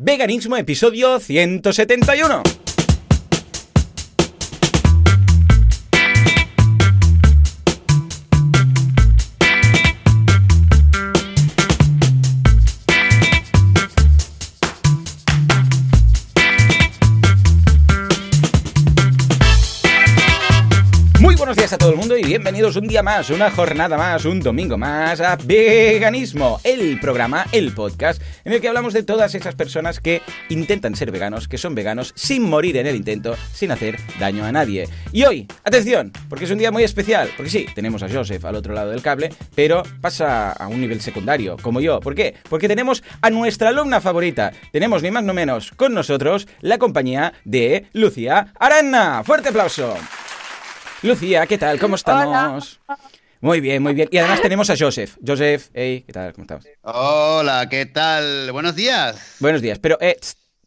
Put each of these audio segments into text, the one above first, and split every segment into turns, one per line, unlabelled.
Veganismo, episodio 171. Bienvenidos un día más, una jornada más, un domingo más a Veganismo, el programa, el podcast en el que hablamos de todas esas personas que intentan ser veganos, que son veganos sin morir en el intento, sin hacer daño a nadie. Y hoy, atención, porque es un día muy especial, porque sí, tenemos a Joseph al otro lado del cable, pero pasa a un nivel secundario, como yo. ¿Por qué? Porque tenemos a nuestra alumna favorita, tenemos ni más ni menos con nosotros la compañía de Lucía Arana. ¡Fuerte aplauso! Lucía, ¿qué tal? ¿Cómo estamos? Muy bien, muy bien. Y además tenemos a Joseph. Joseph, hey, ¿qué tal? ¿Cómo estamos?
Hola, ¿qué tal? Buenos días.
Buenos días. Pero eh,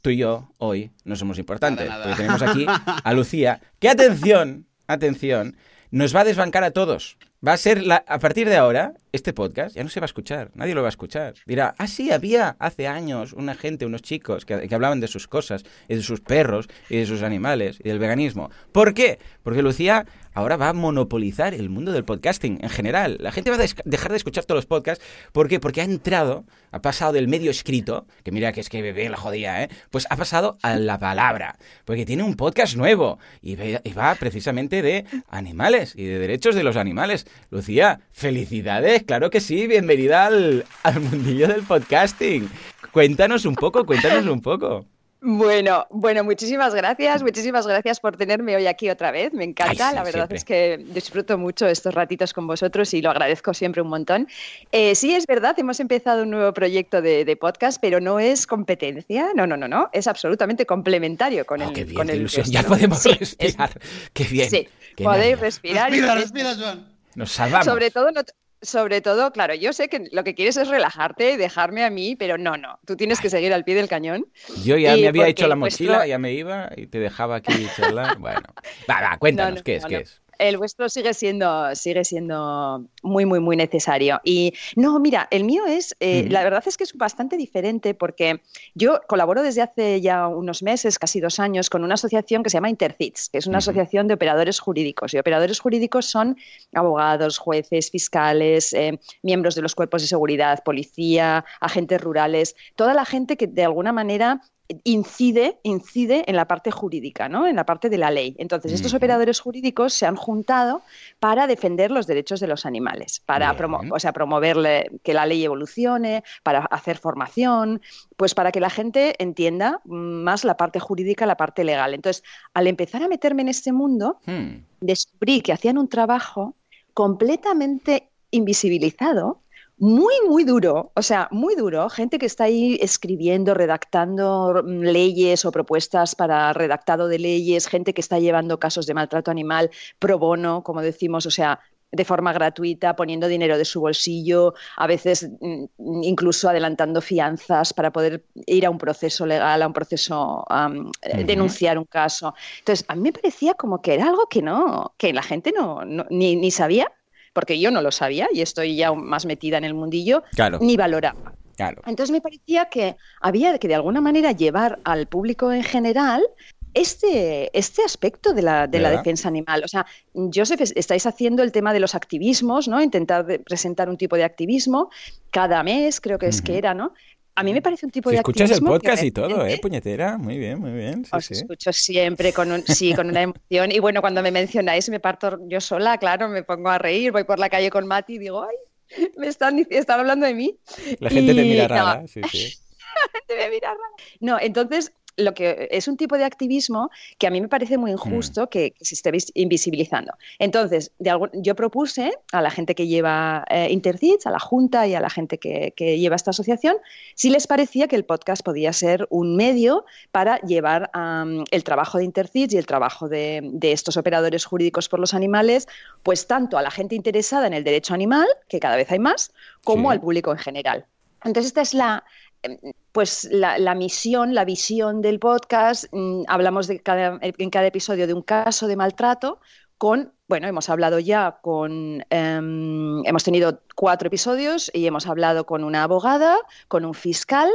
tú y yo hoy no somos importantes.
Nada, nada.
Porque tenemos aquí a Lucía, que atención, atención, nos va a desbancar a todos. Va a ser, la, a partir de ahora, este podcast ya no se va a escuchar, nadie lo va a escuchar. Dirá, ah, sí, había hace años una gente, unos chicos que, que hablaban de sus cosas, de sus perros, y de sus animales, y del veganismo. ¿Por qué? Porque Lucía ahora va a monopolizar el mundo del podcasting en general. La gente va a dejar de escuchar todos los podcasts. ¿Por qué? Porque ha entrado, ha pasado del medio escrito, que mira que es que bebé la jodía, ¿eh? Pues ha pasado a la palabra. Porque tiene un podcast nuevo y, ve- y va precisamente de animales y de derechos de los animales. Lucía, felicidades, claro que sí, bienvenida al, al mundillo del podcasting. Cuéntanos un poco, cuéntanos un poco.
Bueno, bueno, muchísimas gracias, muchísimas gracias por tenerme hoy aquí otra vez. Me encanta,
Ay, sí,
la verdad
siempre.
es que disfruto mucho estos ratitos con vosotros y lo agradezco siempre un montón. Eh, sí, es verdad, hemos empezado un nuevo proyecto de, de podcast, pero no es competencia, no, no, no, no, es absolutamente complementario con
Oh,
el,
qué bien,
con
qué
el
ilusión. Ya podemos
Sí, es-
respirar. Qué bien.
sí,
qué
podéis respirar. y
Respira,
podéis-
respira, Joan.
Nos salvamos.
Sobre todo, no, sobre todo, claro, yo sé que lo que quieres es relajarte y dejarme a mí, pero no, no, tú tienes que seguir al pie del cañón.
Yo ya
Y
me había hecho la
vuestro-
mochila, ya me iba y te dejaba aquí charlar. Bueno, va, va, cuéntanos,
No, no,
¿qué es?
no,
¿Qué es?
El vuestro sigue siendo, sigue siendo muy, muy, muy necesario. Y no, mira, el mío es, eh, la verdad es que es bastante diferente porque yo colaboro desde hace ya unos meses, casi dos años, con una asociación que se llama Intercits, que es una asociación de operadores jurídicos. Y operadores jurídicos son abogados, jueces, fiscales, eh, miembros de los cuerpos de seguridad, policía, agentes rurales, toda la gente que de alguna manera incide, incide en la parte jurídica, ¿no? en la parte de la ley. Entonces, estos operadores jurídicos se han juntado para defender los derechos de los animales, para promo- o sea, promoverle que la ley evolucione, para hacer formación, pues para que la gente entienda más la parte jurídica, la parte legal. Entonces, al empezar a meterme en este mundo,
Hmm,
descubrí que hacían un trabajo completamente invisibilizado, muy, muy duro, o sea, muy duro, gente que está ahí escribiendo, redactando mm, leyes o propuestas para redactado de leyes, gente que está llevando casos de maltrato animal pro bono, como decimos, o sea, de forma gratuita, poniendo dinero de su bolsillo, a veces mm, incluso adelantando fianzas para poder ir a un proceso legal, a un proceso, am, eh,
Ujú.
denunciar un caso. Entonces, a mí me parecía como que era algo que no, que la gente no, no- ni, ni sabía, porque yo no lo sabía y estoy ya más metida en el mundillo,
Claro,
ni valoraba.
claro.
Entonces me parecía que había que de alguna manera llevar al público en general este, este aspecto de la, de la defensa animal. O sea, Joseph, es- estáis haciendo el tema de los activismos, ¿no? Intentar presentar un tipo de activismo cada mes, creo que es que era, ¿no? A mí me parece un tipo
Si
de
escuchas el podcast y todo, ¿eh, puñetera? Muy bien, muy bien. Sí,
Os
sí.
escucho siempre con un, sí, con una emoción. Y bueno, cuando me mencionáis, me parto yo sola, claro, me pongo a reír, voy por la calle con Mati y digo, ay, me están, están hablando de mí.
La gente te mira
no,
rara, sí, sí.
te voy a mirar rara. No, entonces lo que es un tipo de activismo que a mí me parece muy injusto que, que se esté vis- invisibilizando. Entonces, de yo propuse a la gente que lleva eh, Intercits, a la Junta y a la gente que, que lleva esta asociación, si les parecía que el podcast podía ser un medio para llevar el trabajo de Intercits y el trabajo de, de estos operadores jurídicos por los animales, pues tanto a la gente interesada en el derecho animal, que cada vez hay más, como
Sí.
al público en general. Entonces, esta es la, pues la, la misión, la visión del podcast. mm, hablamos de cada- en cada episodio de un caso de maltrato con, bueno, hemos hablado ya con, em, hemos tenido cuatro episodios y hemos hablado con una abogada, con un fiscal,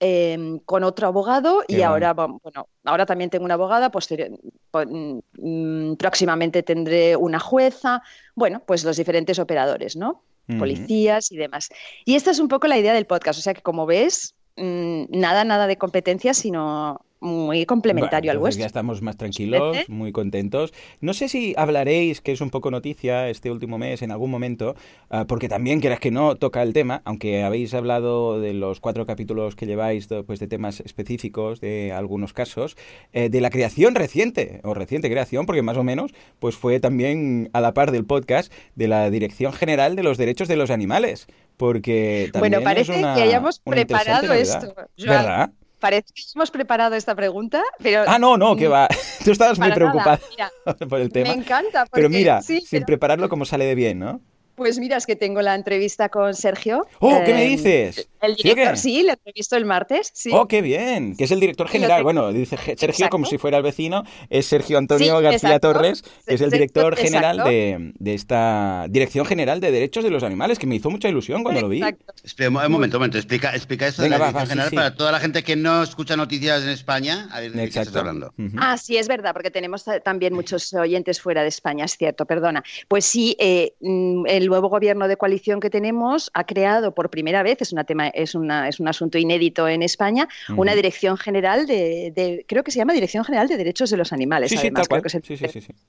em, con otro abogado y ahora, bueno, ahora también tengo una abogada, posterior, mm, próximamente tendré una jueza, bueno, pues los diferentes operadores, ¿no? Policías y demás. Y esta es un poco la idea del podcast, o sea que como ves, mm, nada, nada de competencia, sino muy complementario al vuestro.
Ya estamos más tranquilos, muy contentos. No sé si hablaréis, que es un poco noticia este último mes, en algún momento, ah, porque también, quieras que no, toca el tema, aunque habéis hablado de los cuatro capítulos que lleváis pues, de temas específicos, de algunos casos, eh, de la creación reciente, o reciente creación, porque más o menos, pues fue también a la par del podcast de la Dirección General de los Derechos de los Animales. Porque también
bueno, parece
que
hayamos preparado esto.
¿Verdad?
Parece que hemos preparado esta pregunta, pero...
Ah, no, no, que va. Tú estabas muy preocupada por el tema.
Me encanta.
pero mira, sin prepararlo como sale de bien, ¿no?
Pues mira, es que tengo la entrevista con Sergio.
¡Oh, qué me em, dices!
El director, sí, le entrevisto el martes. Sí.
¡Oh, qué bien! Que es el director general. Bueno, dice Sergio como si fuera el vecino. Es Sergio Antonio García Torres, que es el director general de, esta Dirección General de Derechos de los Animales, que me hizo mucha ilusión cuando lo vi.
Espera, un momento, un momento. Explica, explica esto de la Dirección General para toda la gente que no escucha noticias en España. A ver, ¿de qué estás hablando?
Ah, sí, es verdad, porque tenemos también muchos oyentes fuera de España, es cierto, perdona. Pues sí, eh, mm, el nuevo gobierno de coalición que tenemos ha creado por primera vez, es, una tema, es, una, es un asunto inédito en España, una dirección general de, creo que se llama Dirección General de Derechos de los Animales. además, creo que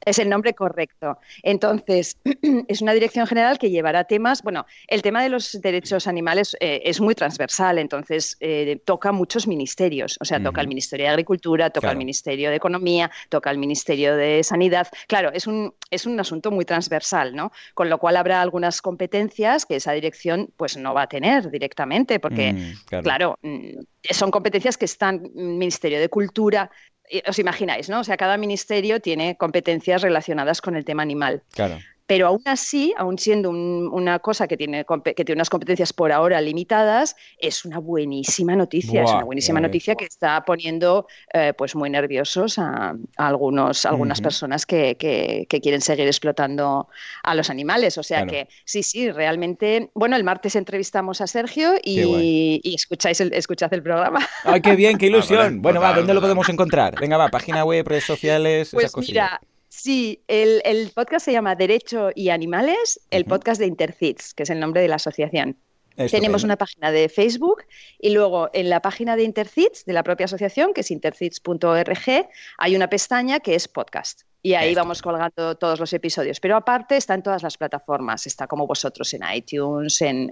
es el, nombre correcto. Entonces, es una dirección general que llevará temas, bueno, el tema de los derechos animales eh, es muy transversal, entonces eh, toca muchos ministerios, o sea, toca el Ministerio de Agricultura, toca el Ministerio de Economía, toca el Ministerio de Sanidad. Claro, es un, es un asunto muy transversal, ¿no? Con lo cual habrá algunas competencias que esa dirección pues no va a tener directamente, porque, mm, claro. Mm, son competencias que están Ministerio de Cultura, os imagináis, ¿no? O sea, cada ministerio tiene competencias relacionadas con el tema animal.
Claro
pero aún así, aún siendo una cosa que tiene, que tiene unas competencias por ahora limitadas, es una buenísima noticia, es una buenísima noticia que está poniendo eh, pues muy nerviosos a, algunos, algunas personas que, quieren seguir explotando a los animales. O sea que sí, sí, realmente, bueno, el martes entrevistamos a Sergio y, escucháis el, escuchad el programa.
¡Ay, qué bien, qué ah, ilusión! bueno, va, ¿dónde lo podemos encontrar? Venga, va, página web, redes sociales.
Pues mira, Sí, el, podcast se llama Derecho y Animales, el podcast de Intercits, que es el nombre de la asociación. Tenemos una página de Facebook y luego en la página de Intercits, de la propia asociación, que es intercits.org, hay una pestaña que es podcast. Y ahí vamos colgando todos los episodios. Pero aparte está en todas las plataformas. Está como vosotros en iTunes, en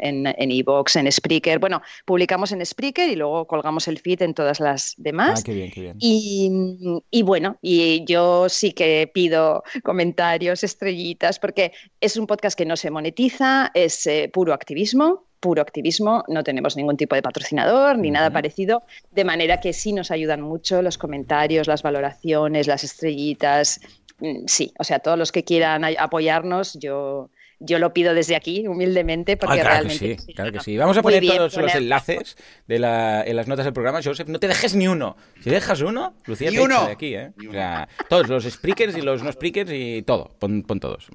Evox, en, en, Spreaker. Bueno, publicamos en Spreaker y luego colgamos el feed en todas las demás.
Ah, qué bien, qué bien.
Y, bueno, y yo sí que pido comentarios, estrellitas, porque es un podcast que no se monetiza, es eh, puro activismo puro activismo, no tenemos ningún tipo de patrocinador ni nada parecido, de manera que sí nos ayudan mucho los comentarios, las valoraciones, las estrellitas. Mm, sí, o sea, todos los que quieran apoyarnos, yo, yo lo pido desde aquí, humildemente, porque
claro
realmente...
Que sí, claro que sí. Vamos a poner todos los enlaces de la, en las notas del programa. Joseph, no te dejes ni uno. Si dejas uno, Lucía te uno. de aquí, ¿eh? O sea, todos, los speakers y los no speakers y todo. Pon, todos.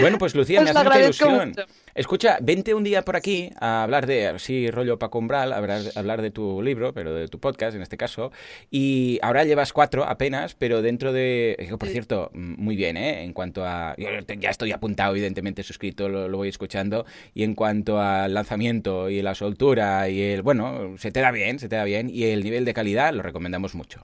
Bueno, pues Lucía, me hace mucha ilusión. Escucha, vente un día por aquí a hablar de, sí, rollo Paco Umbral, hablar, hablar de tu libro, pero de tu podcast en este caso. Y ahora llevas cuatro apenas, pero dentro de. Por cierto, muy bien, ¿eh? En cuanto a. Ya estoy apuntado, evidentemente, suscrito, lo, voy escuchando. Y en cuanto al lanzamiento y la soltura y el. Bueno, se te da bien, se te da bien. Y el nivel de calidad lo recomendamos mucho.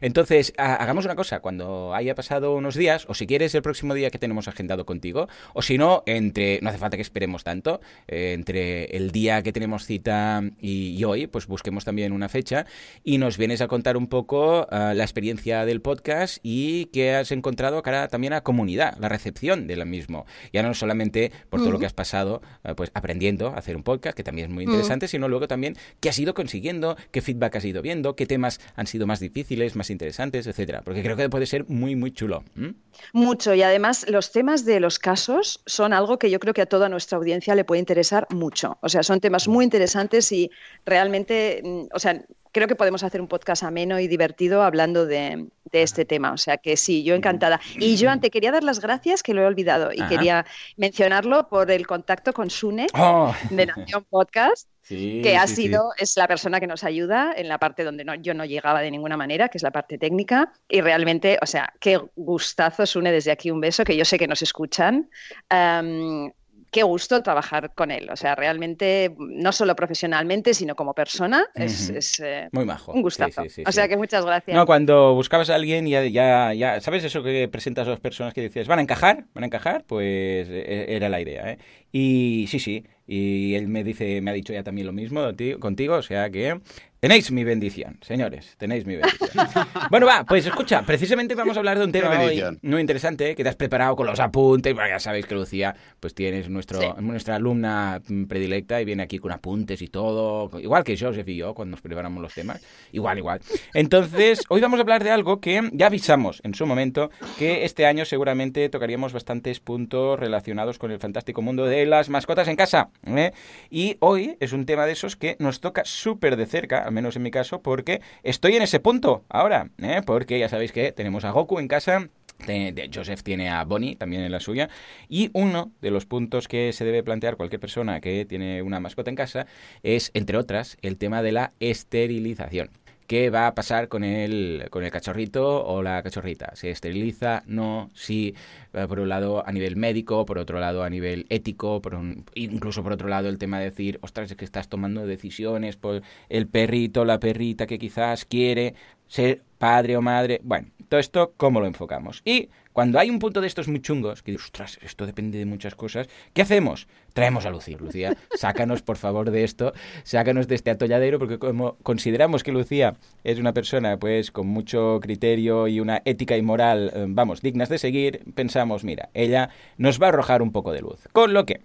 Entonces, hagamos una cosa, cuando haya pasado unos días, o si quieres el próximo día que tenemos agendado contigo, o si no, entre. No hace falta que esperes tanto. Eh, entre el día que tenemos cita y, hoy, pues busquemos también una fecha y nos vienes a contar un poco ah, la experiencia del podcast y qué has encontrado cara también a comunidad, la recepción de lo mismo. Ya no solamente por todo lo que has pasado, ah, pues aprendiendo a hacer un podcast, que también es muy interesante, sino luego también qué has ido consiguiendo, qué feedback has ido viendo, qué temas han sido más difíciles, más interesantes, etcétera. Porque creo que puede ser muy, muy chulo.
Mucho. Y además, los temas de los casos son algo que yo creo que a toda nuestra audiencia le puede interesar mucho. O sea, son temas muy interesantes y realmente, mm, o sea, creo que podemos hacer un podcast ameno y divertido hablando de, este tema. O sea que sí, yo encantada. Y yo antes quería dar las gracias, que lo he olvidado, y quería mencionarlo por el contacto con Sune oh. de Nación Podcast. que ha sido, es la persona que nos ayuda en la parte donde no, yo no llegaba de ninguna manera, que es la parte técnica. Y realmente, o sea, qué gustazo, Sune, desde aquí un beso, que yo sé que nos escuchan qué gusto trabajar con él. O sea, realmente, no solo profesionalmente, sino como persona, es, eh,
muy majo.
Un gustazo. o sea que muchas gracias.
No, cuando buscabas a alguien, ya, ya, ya, ¿sabes eso que presentas a dos personas que dices, van a encajar? ¿Van a encajar? Pues e, era la idea. ¿eh? Y sí, sí. Y él me dice, me ha dicho ya también lo mismo contigo, o sea que Tenéis mi bendición, señores, tenéis mi bendición. bueno, va, pues escucha, precisamente vamos a hablar de un tema muy interesante que te has preparado con los apuntes. Bueno, ya sabéis que Lucía, pues tienes nuestro, nuestra alumna predilecta y viene aquí con apuntes y todo, igual que Joseph y yo cuando nos preparamos los temas. Igual, igual. Entonces, hoy vamos a hablar de algo que ya avisamos en su momento que este año seguramente tocaríamos bastantes puntos relacionados con el fantástico mundo de las mascotas en casa. ¿eh? Y hoy es un tema de esos que nos toca súper de cerca al menos en mi caso, porque estoy en ese punto ahora, ¿eh? porque ya sabéis que tenemos a Goku en casa, Joseph tiene a Bonnie también en la suya. Y uno de los puntos que se debe plantear cualquier persona que tiene una mascota en casa es, entre otras, el tema de la esterilización qué va a pasar con el, con el cachorrito o la cachorrita. ¿Se esteriliza? No, sí. Eh, por un lado a nivel médico, por otro lado a nivel ético, por incluso por otro lado el tema de decir, ostras, es que estás tomando decisiones por el perrito, la perrita que quizás quiere ser padre o madre. Bueno, todo esto, ¿cómo lo enfocamos? Y cuando hay un punto de estos muy chungos, que dices, ostras, esto depende de muchas cosas, ¿qué hacemos? Traemos a Lucía. Lucía, sácanos por favor de esto, sácanos de este atolladero, porque como consideramos que Lucía es una persona pues con mucho criterio y una ética y moral, eh, vamos, dignas de seguir, pensamos, mira, ella nos va a arrojar un poco de luz. Con lo que,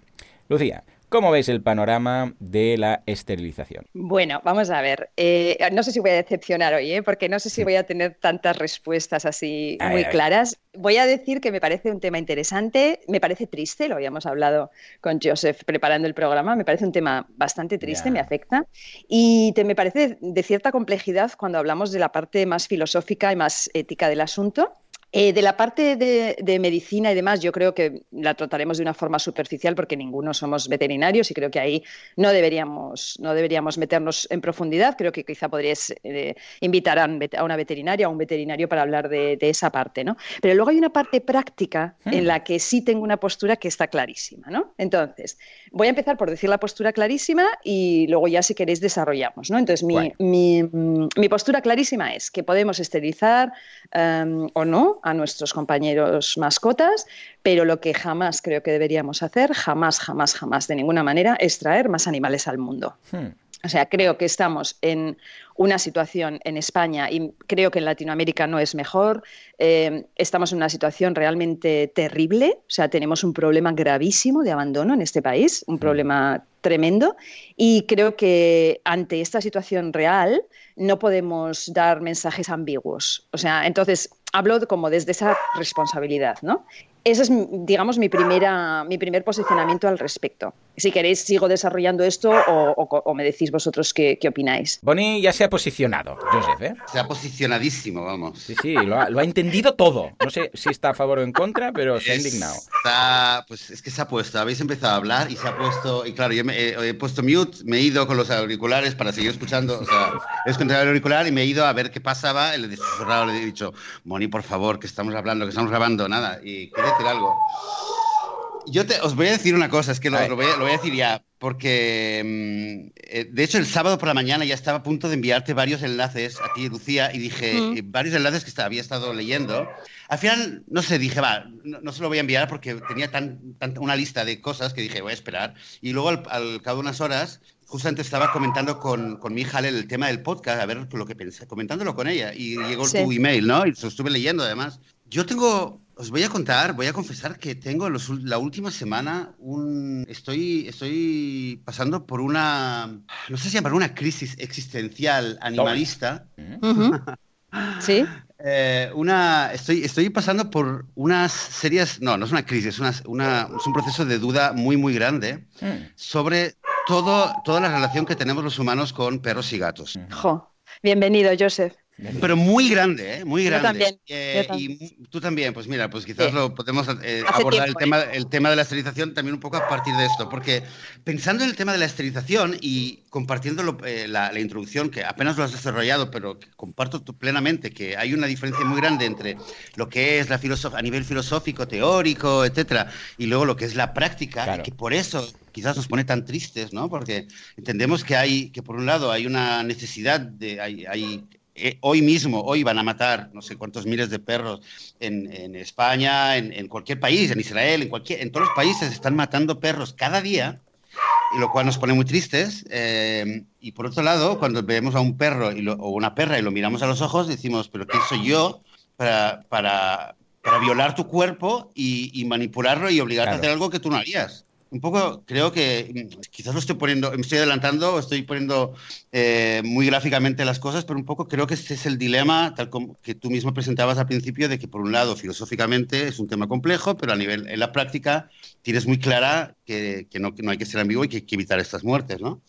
Lucía, ¿Cómo veis el panorama de la esterilización?
Bueno, vamos a ver. Eh, no sé si voy a decepcionar hoy, ¿eh? porque no sé si voy a tener tantas respuestas así muy claras. Voy a decir que me parece un tema interesante, me parece triste, lo habíamos hablado con Joseph preparando el programa, me parece un tema bastante triste, me afecta, y me parece de cierta complejidad cuando hablamos de la parte más filosófica y más ética del asunto. Eh, de la parte de, medicina y demás, yo creo que la trataremos de una forma superficial porque ninguno somos veterinarios y creo que ahí no deberíamos, no deberíamos meternos en profundidad. Creo que quizá podrías eh, invitar a, una veterinaria o a un veterinario para hablar de, esa parte, ¿no? Pero luego hay una parte práctica en hmm. la que sí tengo una postura que está clarísima, ¿no? Entonces, voy a empezar por decir la postura clarísima y luego ya si queréis desarrollamos, ¿no? Entonces, mi, mi, postura clarísima es que podemos esterilizar em, o no a nuestros compañeros mascotas, pero lo que jamás creo que deberíamos hacer, jamás, jamás, jamás, de ninguna manera, es traer más animales al mundo. Hmm. O sea, creo que estamos en una situación en España y creo que en Latinoamérica no es mejor. Eh, estamos en una situación realmente terrible. O sea, tenemos un problema gravísimo de abandono en este país, un hmm. problema tremendo. Y creo que ante esta situación real no podemos dar mensajes ambiguos. O sea, entonces hablo como desde esa responsabilidad, ¿no? Ese es, digamos, mi, primera, mi primer posicionamiento al respecto. Si queréis, sigo desarrollando esto o, me decís vosotros qué, opináis.
Bonnie ya se ha posicionado, Joseph, ¿eh?
Se ha posicionadísimo, vamos.
Sí, sí, lo ha, entendido todo. No sé si está a favor o en contra, pero se ha indignado.
Está, pues es que se ha puesto, habéis empezado a hablar y se ha puesto, y claro, yo me, he puesto mute, me he ido con los auriculares para seguir escuchando, o sea, he escuchado el auricular y me he ido a ver qué pasaba, le he le he dicho, Bonnie, por favor, que estamos hablando, que estamos grabando, nada, y decir algo. Yo te, os voy a decir una cosa, es que lo, voy, a, decir ya, porque mm, eh, de hecho el sábado por la mañana ya estaba a punto de enviarte varios enlaces a ti, Lucía, y dije, eh, varios enlaces que había estado leyendo. Al final, no sé, dije, va, no, se lo voy a enviar porque tenía tan, una lista de cosas que dije, voy a esperar. Y luego al, cabo de unas horas, justamente estaba comentando con, con mi hija el tema del podcast, a ver lo que pensé, comentándolo con ella, y llegó tu email, ¿no? Y lo estuve leyendo además. Yo tengo os voy a contar, voy a confesar que tengo la última semana un estoy estoy pasando por una no sé si llamar una crisis existencial animalista.
Sí.
Eh, una estoy estoy pasando por unas serias no no es una crisis, es, una, es un proceso de duda muy muy grande mm. sobre todo toda la relación que tenemos los humanos con perros y gatos.
Bienvenido, Joseph.
Pero muy grande, ¿eh? Muy
Yo
grande.
también,
Eh,
yo también.
Y tú también, pues mira, pues quizás
Sí.
lo podemos eh, abordar el tema, el tema de la esterilización también un poco a partir de esto, porque pensando en el tema de la esterilización y compartiendo lo- eh, la, la introducción, que apenas lo has desarrollado, pero que comparto plenamente, que hay una diferencia muy grande entre lo que es la filosof- a nivel filosófico, teórico, etcétera, y luego lo que es la práctica,
Claro.
y que por eso quizás nos pone tan tristes, ¿no? Porque entendemos que hay, que por un lado hay una necesidad de, hay, hay- eh, hoy mismo, hoy van a matar no sé cuántos miles de perros en, en España, en, en cualquier país, en Israel, en cualquier, en todos los países están matando perros cada día, y lo cual nos pone muy tristes. eh, y por otro lado, cuando vemos a un perro y lo- o una perra y lo miramos a los ojos, decimos, pero ¿quién soy yo para, para, para violar tu cuerpo y, y manipularlo y obligarte
Claro.
a hacer algo que tú no harías? Un poco, creo que mm, quizás lo estoy poniendo, me estoy adelantando, estoy poniendo eh, muy gráficamente las cosas, pero un poco creo que este es el dilema, tal como que tú mismo presentabas al principio, de que por un lado, filosóficamente es un tema complejo, pero a nivel, en la práctica, tienes muy clara que, que no, que no hay que ser ambiguo y que hay que evitar estas muertes, ¿no?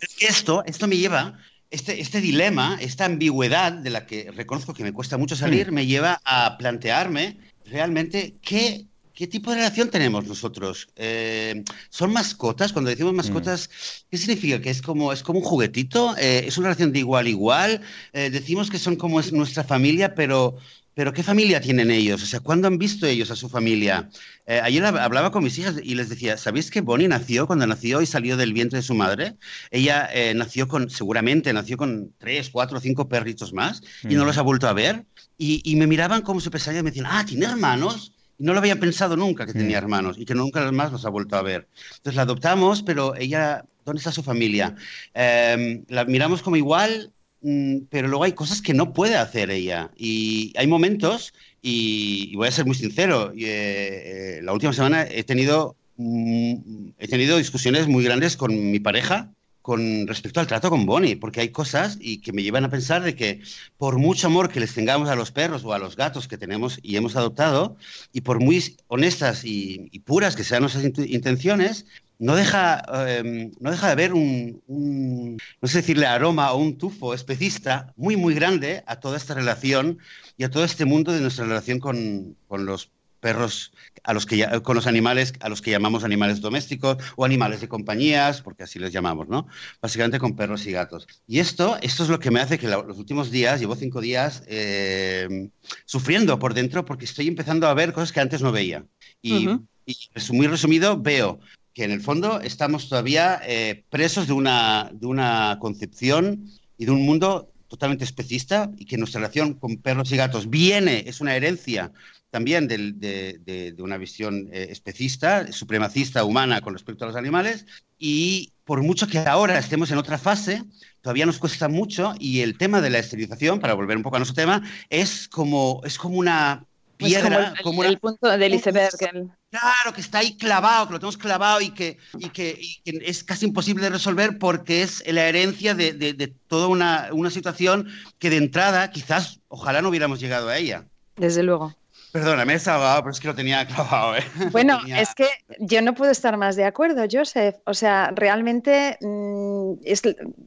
Es que esto, esto me lleva, este, este dilema, esta ambigüedad de la que reconozco que me cuesta mucho salir, me lleva a plantearme realmente qué, qué tipo de relación tenemos nosotros. Eh, ¿Son mascotas? Cuando decimos mascotas, ¿qué significa? ¿Que es como, es como un juguetito? Eh, ¿Es una relación de igual a igual? Eh, decimos que son como es nuestra familia, pero... Pero ¿qué familia tienen ellos? O sea, ¿cuándo han visto ellos a su familia? Eh, ayer hab- hablaba con mis hijas y les decía, ¿sabéis que Bonnie nació cuando nació y salió del vientre de su madre? Ella eh, nació con, seguramente nació con tres, cuatro, cinco perritos más y no
Mm.
los ha vuelto a ver. Y, y me miraban como su pesadilla y me decían, ah, ¿tiene hermanos? Y no lo había pensado nunca que tenía hermanos y que nunca más los ha vuelto a ver. Entonces la adoptamos, pero ella, ¿dónde está su familia? Eh, la miramos como igual, mm, pero luego hay cosas que no puede hacer ella. Y hay momentos, y, y voy a ser muy sincero, eh, eh, la última semana he tenido, mm, he tenido discusiones muy grandes con mi pareja con respecto al trato con Bonnie, porque hay cosas y que me llevan a pensar de que por mucho amor que les tengamos a los perros o a los gatos que tenemos y hemos adoptado, y por muy honestas y, puras que sean nuestras int- intenciones, no deja, eh, no deja de haber un, un, no sé decirle aroma o un tufo especista muy, muy grande a toda esta relación y a todo este mundo de nuestra relación con, con los perros a los que ya- con los animales a los que llamamos animales domésticos o animales de compañías, porque así les llamamos, ¿no? Básicamente con perros y gatos. Y esto, esto es lo que me hace que la- los últimos días, llevo cinco días eh, sufriendo por dentro porque estoy empezando a ver cosas que antes no veía. Y,
Ujú.
y resu- muy resumido, veo que en el fondo estamos todavía eh, presos de una, de una concepción y de un mundo totalmente especista y que nuestra relación con perros y gatos viene, es una herencia también del- de, de- de una visión eh, especista, supremacista, humana con respecto a los animales. Y por mucho que ahora estemos en otra fase, todavía nos cuesta mucho. Y el tema de la esterilización, para volver un poco a nuestro tema, es como, es como una
Es como
piedra,
el,
como
el
una,
punto del iceberg. el-
Claro, que está ahí clavado, que lo tenemos clavado y que, y que, y que es casi imposible de resolver porque es la herencia de, de- de toda una, una situación que de entrada quizás ojalá no hubiéramos llegado a ella.
Desde luego.
Perdona, me he desahogado, pero es que lo tenía clavado. ¿eh?
Bueno,
Tenía-
es que yo no puedo estar más de acuerdo, Joseph. O sea, realmente mm, es,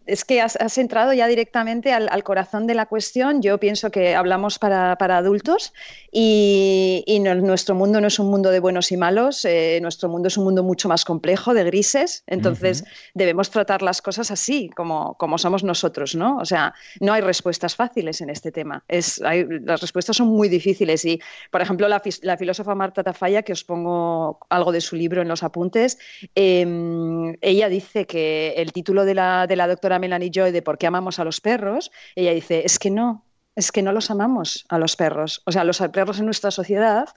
es que has, has entrado ya directamente al, al corazón de la cuestión. Yo pienso que hablamos para, para adultos y, y no- nuestro mundo no es un mundo de buenos y malos, eh, nuestro mundo es un mundo mucho más complejo, de grises. Entonces, debemos tratar las cosas así, como, como somos nosotros, ¿no? O sea, no hay respuestas fáciles en este tema. Es, hay- las respuestas son muy difíciles y, por ejemplo, la, filósofa Marta Tafalla, que os pongo algo de su libro en los apuntes, eh, ella dice que el título de la, de la doctora Melanie Joy de ¿Por qué amamos a los perros? Ella dice, es que no, es que no los amamos a los perros. O sea, los perros en nuestra sociedad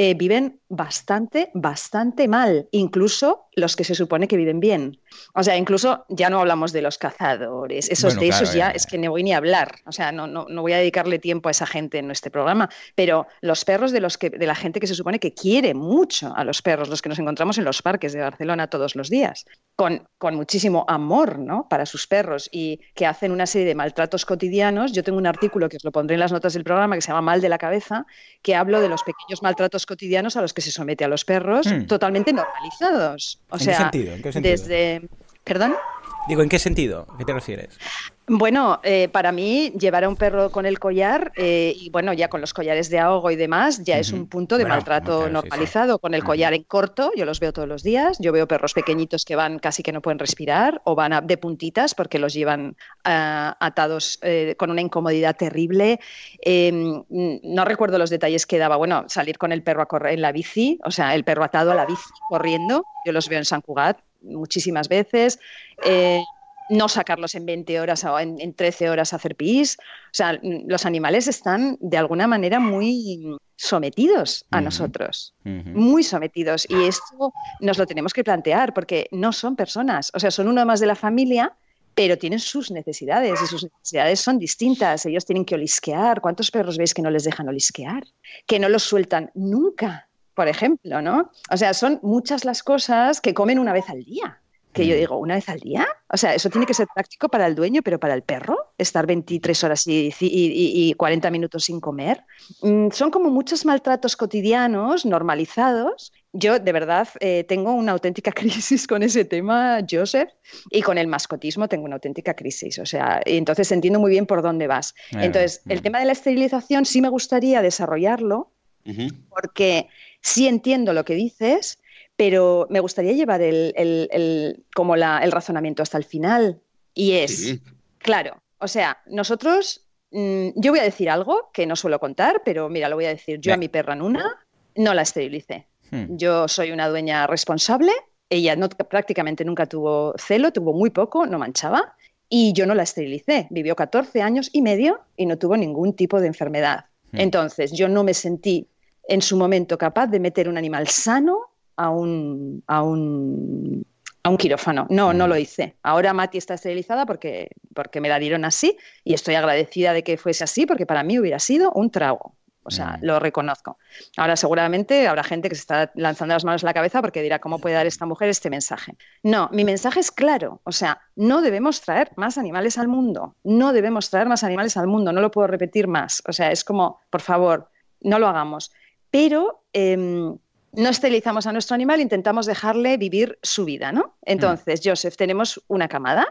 eh, viven bastante, bastante mal, incluso los que se supone que viven bien. O sea, incluso ya no hablamos de los cazadores, esos
Bueno,
de
claro,
esos ya
ya.
es que no voy ni a hablar. O sea, no, no, no voy a dedicarle tiempo a esa gente en este programa. Pero los perros de los que, de la gente que se supone que quiere mucho a los perros, los que nos encontramos en los parques de Barcelona todos los días, con, con muchísimo amor ¿no? para sus perros y que hacen una serie de maltratos cotidianos. Yo tengo un artículo que os lo pondré en las notas del programa que se llama Mal de la cabeza, que hablo de los pequeños maltratos cotidianos a los que se somete a los perros,
Hmm.
totalmente normalizados. O
¿En qué
sea,
sentido? ¿En qué sentido?
desde. ¿Perdón?
Digo, ¿en qué sentido? ¿A qué te refieres?
Bueno, eh, para mí llevar a un perro con el collar eh, y bueno, ya con los collares de ahogo y demás, ya es un punto de
Bueno,
maltrato
claro, sí,
normalizado. Con el collar en corto, yo los veo todos los días. Yo veo perros pequeñitos que van casi que no pueden respirar o van a- de puntitas porque los llevan ah, atados eh, con una incomodidad terrible. Mm, no recuerdo los detalles que daba. Bueno, salir con el perro a correr en la bici, o sea, el perro atado a la bici corriendo. Yo los veo en San Cugat muchísimas veces. Eh, no sacarlos en 20 horas o en, en 13 horas a hacer pis. O sea, mm, los animales están de alguna manera muy sometidos a nosotros, muy sometidos. Y esto nos lo tenemos que plantear porque no son personas, o sea, son uno más de la familia, pero tienen sus necesidades y sus necesidades son distintas. Ellos tienen que olisquear. ¿Cuántos perros veis que no les dejan olisquear? Que no los sueltan nunca, por ejemplo, ¿no? O sea, son muchas las cosas que comen una vez al día. Que yo
Mm.
digo, ¿una vez al día? O sea, eso tiene que ser práctico para el dueño, pero para el perro, estar 23 horas y, y- y- y 40 minutos sin comer. Mm, son como muchos maltratos cotidianos, normalizados. Yo, de verdad, eh, tengo una auténtica crisis con ese tema, Joseph, y con el mascotismo tengo una auténtica crisis. O sea, entonces entiendo muy bien por dónde vas. Entonces, el
Mm.
tema de la esterilización sí me gustaría desarrollarlo,
Ujú.
porque sí entiendo lo que dices, pero me gustaría llevar el, el- el- como la- el razonamiento hasta el final. Y es,
Sí.
claro, o sea, nosotros, mm, yo voy a decir algo que no suelo contar, pero mira, lo voy a decir. Yo a mi perra Nuna no la esterilicé.
Hmm.
Yo soy una dueña responsable. Ella no, prácticamente nunca tuvo celo, tuvo muy poco, no manchaba. Y yo no la esterilicé. Vivió 14 años y medio y no tuvo ningún tipo de enfermedad.
Hmm.
Entonces, yo no me sentí en su momento capaz de meter un animal sano a un, a un, a un quirófano. No, no
Mm.
lo hice. Ahora Mati está esterilizada porque, porque me la dieron así y estoy agradecida de que fuese así porque para mí hubiera sido un trago. O sea,
Mm.
lo reconozco. Ahora seguramente habrá gente que se está lanzando las manos a la cabeza porque dirá, ¿cómo puede dar esta mujer este mensaje? No, mi mensaje es claro. O sea, no debemos traer más animales al mundo. No debemos traer más animales al mundo. No lo puedo repetir más. O sea, es como, por favor, no lo hagamos. Pero em, no esterilizamos a nuestro animal, intentamos dejarle vivir su vida, ¿no? Entonces, Joseph, tenemos una camada,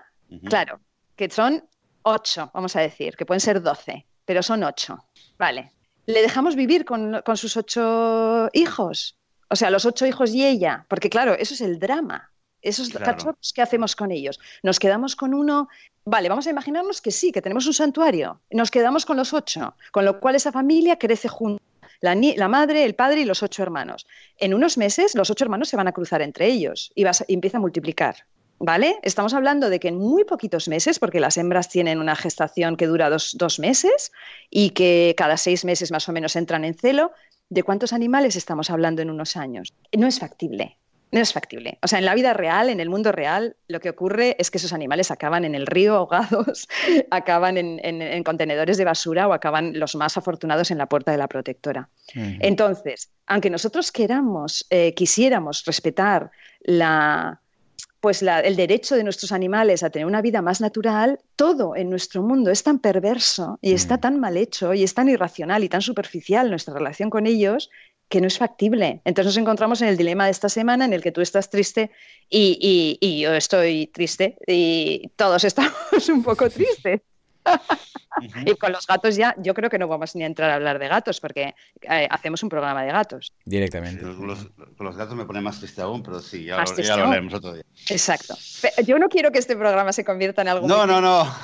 claro, que son ocho, vamos a decir, que pueden ser doce, pero son ocho. Vale. ¿Le dejamos vivir con, con sus ocho hijos? O sea, los ocho hijos y ella, porque claro, eso es el drama. Esos
Claro.
cachorros, ¿qué hacemos con ellos? Nos quedamos con uno. Vale, vamos a imaginarnos que sí, que tenemos un santuario. Nos quedamos con los ocho, con lo cual esa familia crece junta. La, madre, el padre y los ocho hermanos. En unos meses, los ocho hermanos se van a cruzar entre ellos y, vas- empieza a multiplicar. ¿Vale? Estamos hablando de que en muy poquitos meses, porque las hembras tienen una gestación que dura dos, dos meses y que cada seis meses más o menos entran en celo, ¿de cuántos animales estamos hablando en unos años? No es factible. No es factible. O sea, en la vida real, en el mundo real, lo que ocurre es que esos animales acaban en el río ahogados, acaban en, en- en contenedores de basura o acaban los más afortunados en la puerta de la protectora. Entonces, aunque nosotros queramos, eh, quisiéramos respetar la, pues la- el derecho de nuestros animales a tener una vida más natural, todo en nuestro mundo es tan perverso y está
Mm.
tan mal hecho y es tan irracional y tan superficial nuestra relación con ellos que no es factible. Entonces nos encontramos en el dilema de esta semana en el que tú estás triste y, y- y yo estoy triste y todos estamos un poco tristes. Y con los gatos ya, yo creo que no vamos ni a entrar a hablar de gatos porque eh, hacemos un programa de gatos.
Directamente.
Los- con los gatos me pone más triste aún, pero sí, ya, lo, ya lo otro día.
Exacto. Yo no quiero que este programa se convierta en algo
No,
muy
no, no.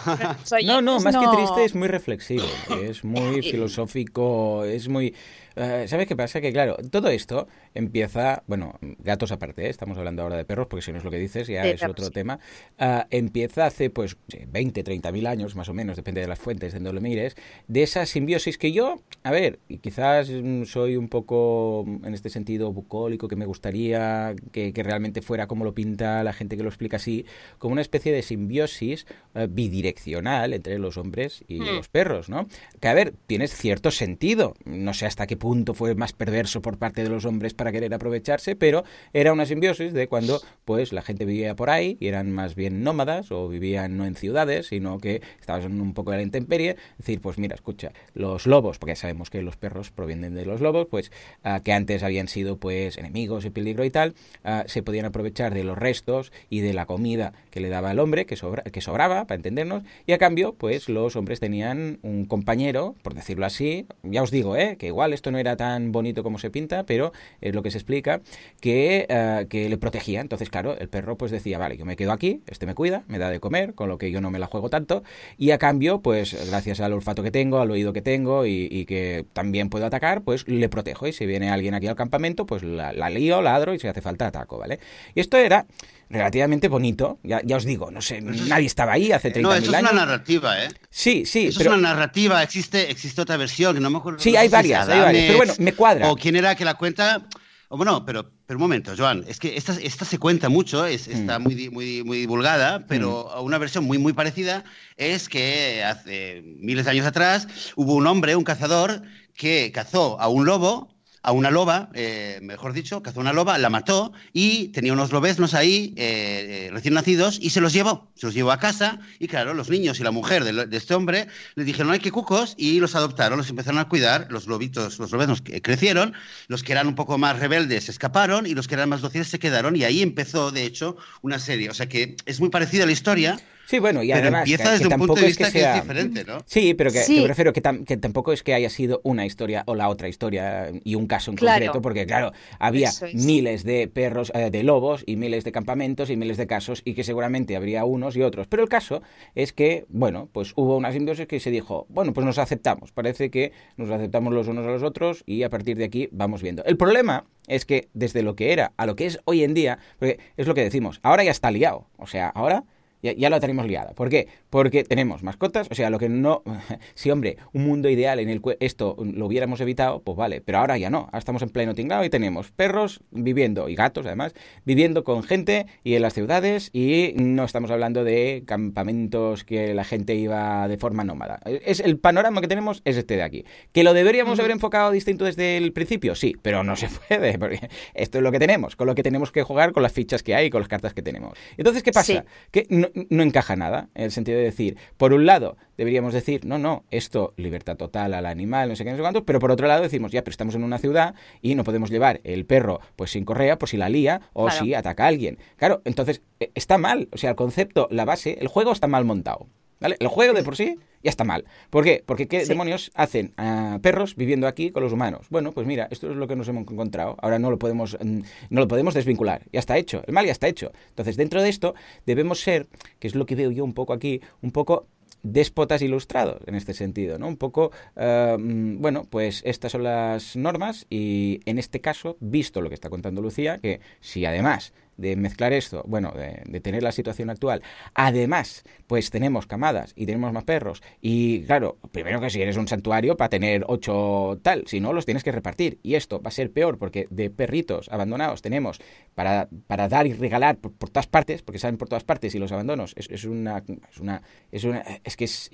Soy-
No, no, más
no.
que triste es muy reflexivo, es muy filosófico, es muy... eh, ¿Sabes qué pasa? Que claro, todo esto empieza, bueno, gatos aparte, ¿eh? estamos hablando ahora de perros, porque si no es lo que dices, ya es otro
sí.
tema, ah, empieza hace pues sí, 20, 30 mil años más o menos, depende de las fuentes, de donde lo mires, de esa simbiosis que yo, a ver, y quizás mm, soy un poco mm, en este sentido bucólico, que me gustaría que, que realmente fuera como lo pinta la gente que lo explica así, como una especie de simbiosis eh, bidireccional entre los hombres y
Hmm.
los perros, ¿no? Que a ver, tienes cierto sentido. No sé hasta qué punto fue más perverso por parte de los hombres para querer aprovecharse, pero era una simbiosis de cuando pues la gente vivía por ahí y eran más bien nómadas o vivían no en ciudades, sino que dejaron un poco de la intemperie, decir, pues mira, escucha, los lobos, porque sabemos que los perros provienen de los lobos, pues ah, que antes habían sido pues enemigos y peligro y tal, ah, se podían aprovechar de los restos y de la comida que le daba el hombre, que, sobra, que sobraba, para entendernos, y a cambio, pues los hombres tenían un compañero, por decirlo así, ya os digo, ¿eh? que igual esto no era tan bonito como se pinta, pero es lo que se explica, que, ah, que le protegía. Entonces, claro, el perro pues decía, vale, yo me quedo aquí, este me cuida, me da de comer, con lo que yo no me la juego tanto, y a cambio, pues gracias al olfato que tengo, al oído que tengo y, que también puedo atacar, pues le protejo. Y si viene alguien aquí al campamento, pues la, la lío, ladro y si hace falta ataco, ¿vale? Y esto era relativamente bonito. Ya, ya os digo, no sé, nadie estaba ahí hace 30
No,
eso
es una narrativa, ¿eh?
Sí, sí.
Eso es una narrativa, existe, existe otra versión, que no me acuerdo.
Sí, hay varias, hay varias, pero bueno, me cuadra.
O quién era que la cuenta. O bueno, pero, pero un momento, Joan, es que esta, esta se cuenta mucho, es, está
Mm.
muy, muy, muy divulgada, pero una versión muy, muy parecida es que hace miles de años atrás hubo un hombre, un cazador, que cazó a un lobo a una loba, eh, mejor dicho, cazó una loba, la mató y tenía unos lobeznos ahí eh, eh, recién nacidos y se los llevó, se los llevó a casa y claro, los niños y la mujer de, de este hombre le dijeron, ay, qué cucos, y los adoptaron, los empezaron a cuidar, los lobitos, los lobeznos que crecieron, los que eran un poco más rebeldes escaparon y los que eran más dóciles se quedaron y ahí empezó, de hecho, una serie, o sea que es muy parecida a la historia.
Sí, bueno, y
pero
además
empieza
que,
desde
que
un punto
tampoco
de
es que
que,
sea
es diferente, ¿no?
Sí, pero que,
Sí.
que me refiero que, tam- que tampoco es que haya sido una historia o la otra historia y un caso en
Claro.
concreto, porque claro, había
es.
miles de perros, eh, de lobos y miles de campamentos y miles de casos y que seguramente habría unos y otros. Pero el caso es que, bueno, pues hubo una simbiosis que se dijo, bueno, pues nos aceptamos. Parece que nos aceptamos los unos a los otros y a partir de aquí vamos viendo. El problema es que desde lo que era a lo que es hoy en día, porque es lo que decimos, ahora ya está liado. O sea, ahora ya, ya la tenemos liada. ¿Por qué? Porque tenemos mascotas, o sea, lo que no... Sí, hombre, un mundo ideal en el que esto lo hubiéramos evitado, pues vale, pero ahora ya no. Ahora estamos en pleno tinglado y tenemos perros viviendo, y gatos además, viviendo con gente y en las ciudades y no estamos hablando de campamentos que la gente iba de forma nómada. Es el panorama que tenemos es este de aquí. ¿Que lo deberíamos haber enfocado distinto desde el principio? Sí, pero no se puede, porque esto es lo que tenemos, con lo que tenemos que jugar, con las fichas que hay, con las cartas que tenemos. Entonces, ¿qué pasa?
Sí.
que no, no encaja nada, en el sentido de decir, por un lado, deberíamos decir, no, no, esto, libertad total al animal, no sé qué, no sé cuántos, pero por otro lado decimos, ya, pero estamos en una ciudad y no podemos llevar el perro pues sin correa por si la lía o
Claro.
si ataca a alguien. Claro, entonces eh, está mal, o sea, el concepto, la base, el juego está mal montado. ¿Vale? El juego de por sí ya está mal. ¿Por qué? Porque ¿qué
Sí.
demonios hacen a perros viviendo aquí con los humanos? Bueno, pues mira, esto es lo que nos hemos encontrado. Ahora no lo podemos, mm, no lo podemos desvincular. Ya está hecho. El mal ya está hecho. Entonces, dentro de esto, debemos ser, que es lo que veo yo un poco aquí, un poco déspotas ilustrados en este sentido, ¿no? Un poco, eh, mm, bueno, pues estas son las normas y en este caso, visto lo que está contando Lucía, que si además de mezclar esto, bueno, de, tener la situación actual, además, pues tenemos camadas y tenemos más perros y claro, primero que si eres un santuario para tener ocho tal, si no los tienes que repartir y esto va a ser peor porque de perritos abandonados tenemos para, para dar y regalar por, todas partes, porque salen por todas partes y los abandonos es, es una, es una, es una, es que es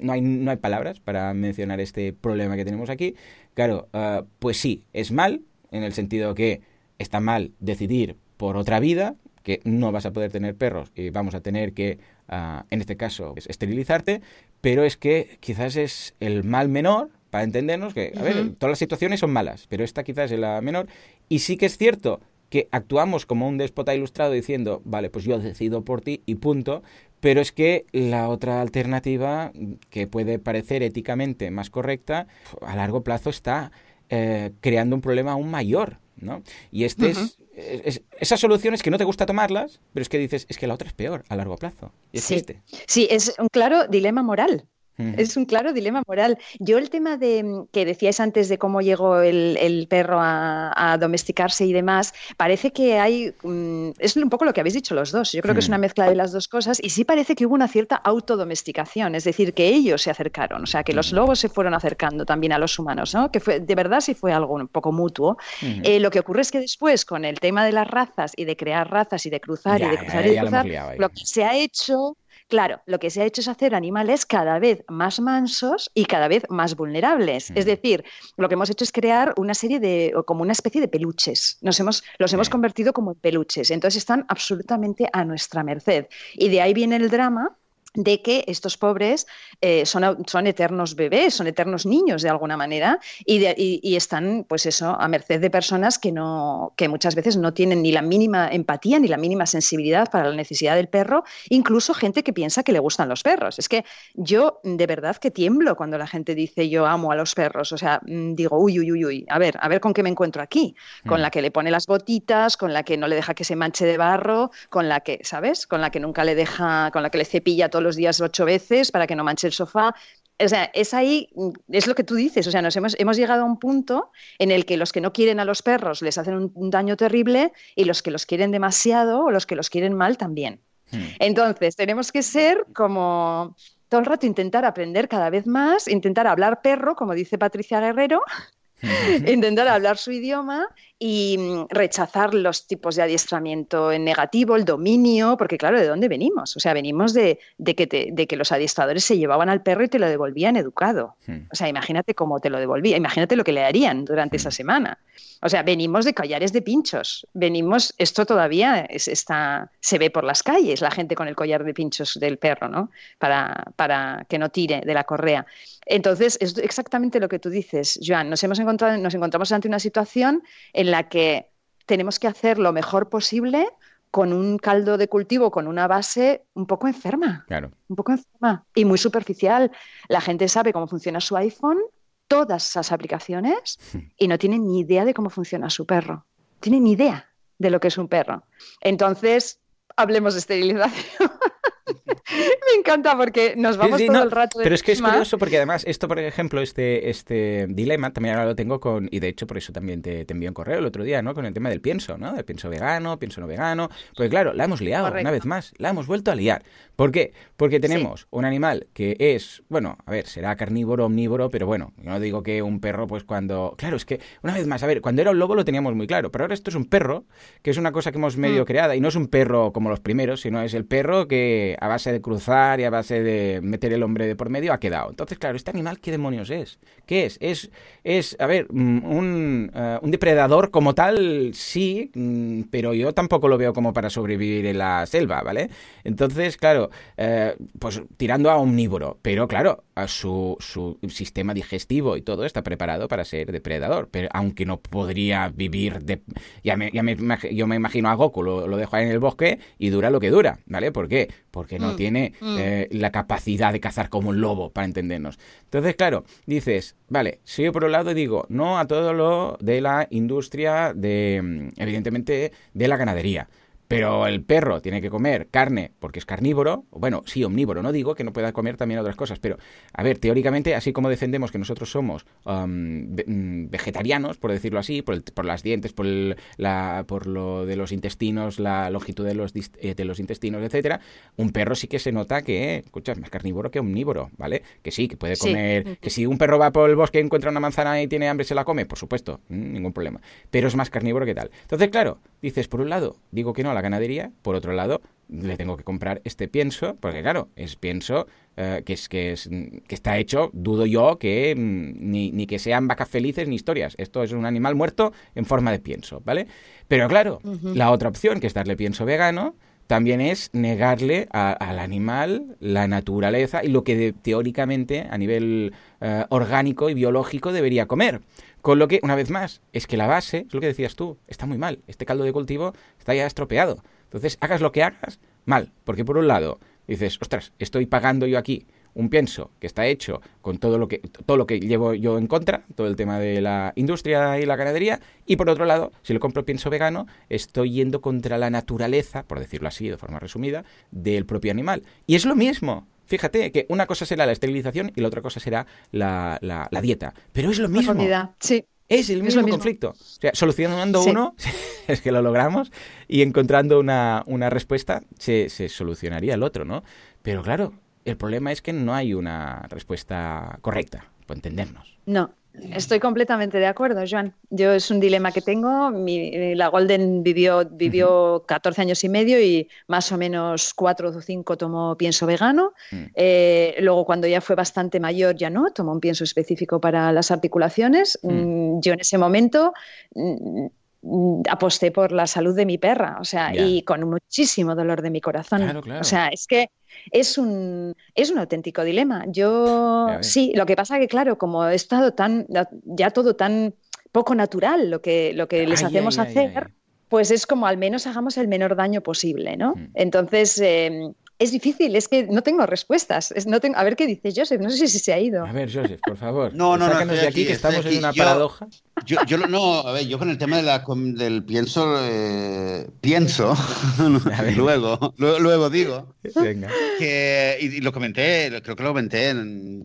no hay, no hay palabras para mencionar este problema que tenemos aquí. Claro, ah, pues sí, es mal en el sentido que está mal decidir por otra vida, que no vas a poder tener perros y vamos a tener que, ah, en este caso, es- esterilizarte, pero es que quizás es el mal menor, para entendernos que, a ver, todas las situaciones son malas, pero esta quizás es la menor, y sí que es cierto que actuamos como un déspota ilustrado diciendo, vale, pues yo decido por ti y punto, pero es que la otra alternativa, que puede parecer éticamente más correcta, a largo plazo está eh, creando un problema aún mayor, ¿no? Y este es, es- es- esas soluciones que no te gusta tomarlas, pero es que dices, es que la otra es peor a largo plazo. Y es
Sí. Sí, es un claro dilema moral. Es un claro dilema moral. Yo el tema de mm, que decíais antes de cómo llegó el, el perro a, a domesticarse y demás, parece que hay, mm, es un poco lo que habéis dicho los dos. Yo creo que es una mezcla de las dos cosas y sí parece que hubo una cierta autodomesticación, es decir, que ellos se acercaron, o sea, que los lobos se fueron acercando también a los humanos, ¿no? Que fue, de verdad sí fue algo un poco mutuo. Eh, lo que ocurre es que después, con el tema de las razas y de crear razas y de cruzar
Ya,
y de cruzar
ya
y de cruzar, lo que se ha hecho, claro, lo que se ha hecho es hacer animales cada vez más mansos y cada vez más vulnerables. Es decir, lo que hemos hecho es crear una serie de, o como una especie de peluches. Nos hemos, los hemos convertido como en peluches. Entonces están absolutamente a nuestra merced. Y de ahí viene el drama de que estos pobres eh, son, son, eternos bebés, son eternos niños de alguna manera y, y, están, pues eso, a merced de personas que, no, que muchas veces no tienen ni la mínima empatía ni la mínima sensibilidad para la necesidad del perro, incluso gente que piensa que le gustan los perros. Es que yo de verdad que tiemblo cuando la gente dice yo amo a los perros, o sea, mm, digo, uy, uy, uy, uy, a ver, a ver con qué me encuentro aquí, con mm. la que le pone las botitas, con la que no le deja que se manche de barro, con la que, ¿sabes? Con la que nunca le deja, con la que le cepilla todo los días ocho veces para que no manche el sofá. O sea, es ahí, es lo que tú dices, o sea, nos hemos, hemos llegado a un punto en el que los que no quieren a los perros les hacen un, daño terrible y los que los quieren demasiado o los que los quieren mal también. Hmm. Entonces, tenemos que ser como todo el rato intentar aprender cada vez más, intentar hablar perro, como dice Patricia Guerrero, intentar hablar su idioma y mm, rechazar los tipos de adiestramiento en negativo, el dominio, porque claro, ¿de dónde venimos? O sea, venimos de, que, de que, los adiestradores se llevaban al perro y te lo devolvían educado. Hmm. O sea, imagínate cómo te lo devolvía, imagínate lo que le harían durante esa hmm. semana. O sea, venimos de collares de pinchos, venimos, esto todavía está, se ve por las calles, la gente con el collar de pinchos del perro, ¿no? Para, para que no tire de la correa. Entonces, es exactamente lo que tú dices, Joan. Nos, hemos encontrado, nos encontramos ante una situación en la que tenemos que hacer lo mejor posible con un caldo de cultivo, con una base un poco enferma.
Claro.
Un poco enferma y muy superficial. La gente sabe cómo funciona su iPhone, todas esas aplicaciones y no tienen ni idea de cómo funciona su perro. Tienen ni idea de lo que es un perro. Entonces, hablemos de esterilización. Me encanta porque nos vamos todo el rato.
pero es que es curioso porque además esto, por ejemplo, este, este dilema también ahora lo tengo con, y de hecho por eso también te, te envié un correo el otro día, ¿no? Con el tema del pienso, ¿no? Del pienso vegano, pienso no vegano. Pues claro, la hemos liado una vez más, la hemos vuelto a liar. ¿Por qué? Porque tenemos un animal que es, bueno, a ver, será carnívoro, omnívoro, pero bueno, yo no digo que un perro, pues cuando... Claro, es que, una vez más, a ver, cuando era un lobo lo teníamos muy claro, pero ahora esto es un perro, que es una cosa que hemos medio mm. creada, y no es un perro como los primeros, sino es el perro que a base de cruzar y a base de meter el hombre de por medio ha quedado. Entonces, claro, ¿este animal qué demonios es? ¿Qué es? Es, es a ver, mm, un, eh, un depredador como tal, sí, mm, pero yo tampoco lo veo como para sobrevivir en la selva, ¿vale? Entonces, claro, eh, pues tirando a omnívoro, pero claro, a su, su, sistema digestivo y todo está preparado para ser depredador, pero aunque no podría vivir de... Ya me, ya me, yo me imagino a Goku, lo, lo, dejo ahí en el bosque y dura lo que dura, ¿vale? ¿Por qué? Porque no mm, tiene mm. Eh, la capacidad de cazar como un lobo, para entendernos. Entonces, claro, dices, vale, si yo por un lado digo no a todo lo de la industria de, mm, evidentemente, de la ganadería. Pero el perro tiene que comer carne porque es carnívoro, bueno, sí, omnívoro, no digo que no pueda comer también otras cosas, pero a ver, teóricamente, así como defendemos que nosotros somos um, mm, vegetarianos, por decirlo así, por, las dientes, por, la, por lo de los intestinos, la longitud de los, eh, de los intestinos, etcétera, un perro sí que se nota que, escucha, es más carnívoro que omnívoro, ¿vale? Que sí, que puede comer, que si un perro va por el bosque y encuentra una manzana y tiene hambre, se la come, por supuesto, mm, ningún problema, pero es más carnívoro que tal. Entonces, claro, dices, por un lado, digo que no a la ganadería, por otro lado, le tengo que comprar este pienso, porque claro, es pienso eh, que, es, que, es, que está hecho, dudo yo, que mm, ni, ni, que sean vacas felices ni historias. Esto es un animal muerto en forma de pienso, ¿vale? Pero claro, la otra opción, que es darle pienso vegano, también es negarle al animal la naturaleza y lo que teóricamente a nivel eh, orgánico y biológico debería comer. Con lo que, una vez más, es que la base, es lo que decías tú, está muy mal. Este caldo de cultivo está ya estropeado. Entonces, hagas lo que hagas, mal. Porque por un lado, dices, ostras, estoy pagando yo aquí un pienso que está hecho con todo lo que todo lo que llevo yo en contra, todo el tema de la industria y la ganadería, y por otro lado, si lo compro pienso vegano, estoy yendo contra la naturaleza, por decirlo así de forma resumida, del propio animal. Y es lo mismo. Fíjate que una cosa será la esterilización y la otra cosa será la, la, dieta. Pero es lo mismo.
Sí.
Es el mismo, conflicto. O sea, solucionando uno, es que lo logramos, y encontrando una, una respuesta, se, se, solucionaría el otro, ¿no? Pero claro, el problema es que no hay una respuesta correcta, por entendernos.
No, Estoy completamente de acuerdo, Joan. Yo es un dilema que tengo. la Golden vivió, vivió 14 años y medio y más o menos 4 o 5 tomó pienso vegano. Mm. Eh, luego, cuando ya fue bastante mayor, ya no, tomó un pienso específico para las articulaciones. Mm. Mm, yo en ese momento aposté por la salud de mi perra, o sea, y con muchísimo dolor de mi corazón. O sea, es que es un, es un auténtico dilema. Yo sí, lo que pasa que, claro, como he estado tan, ya todo tan poco natural lo que, lo que les hacemos hacer, pues es como al menos hagamos el menor daño posible, ¿no? Mm. Entonces, em, es difícil, es que no tengo respuestas. no tengo... A ver qué dice Joseph, no sé si se ha ido.
A ver, Joseph, por favor.
No, no,
no. de aquí, que estamos en una paradoja.
Yo, yo, no, a ver, yo con el tema de la, del pienso, eh, pienso, luego, luego, digo, Venga. que, y, lo comenté, creo que lo comenté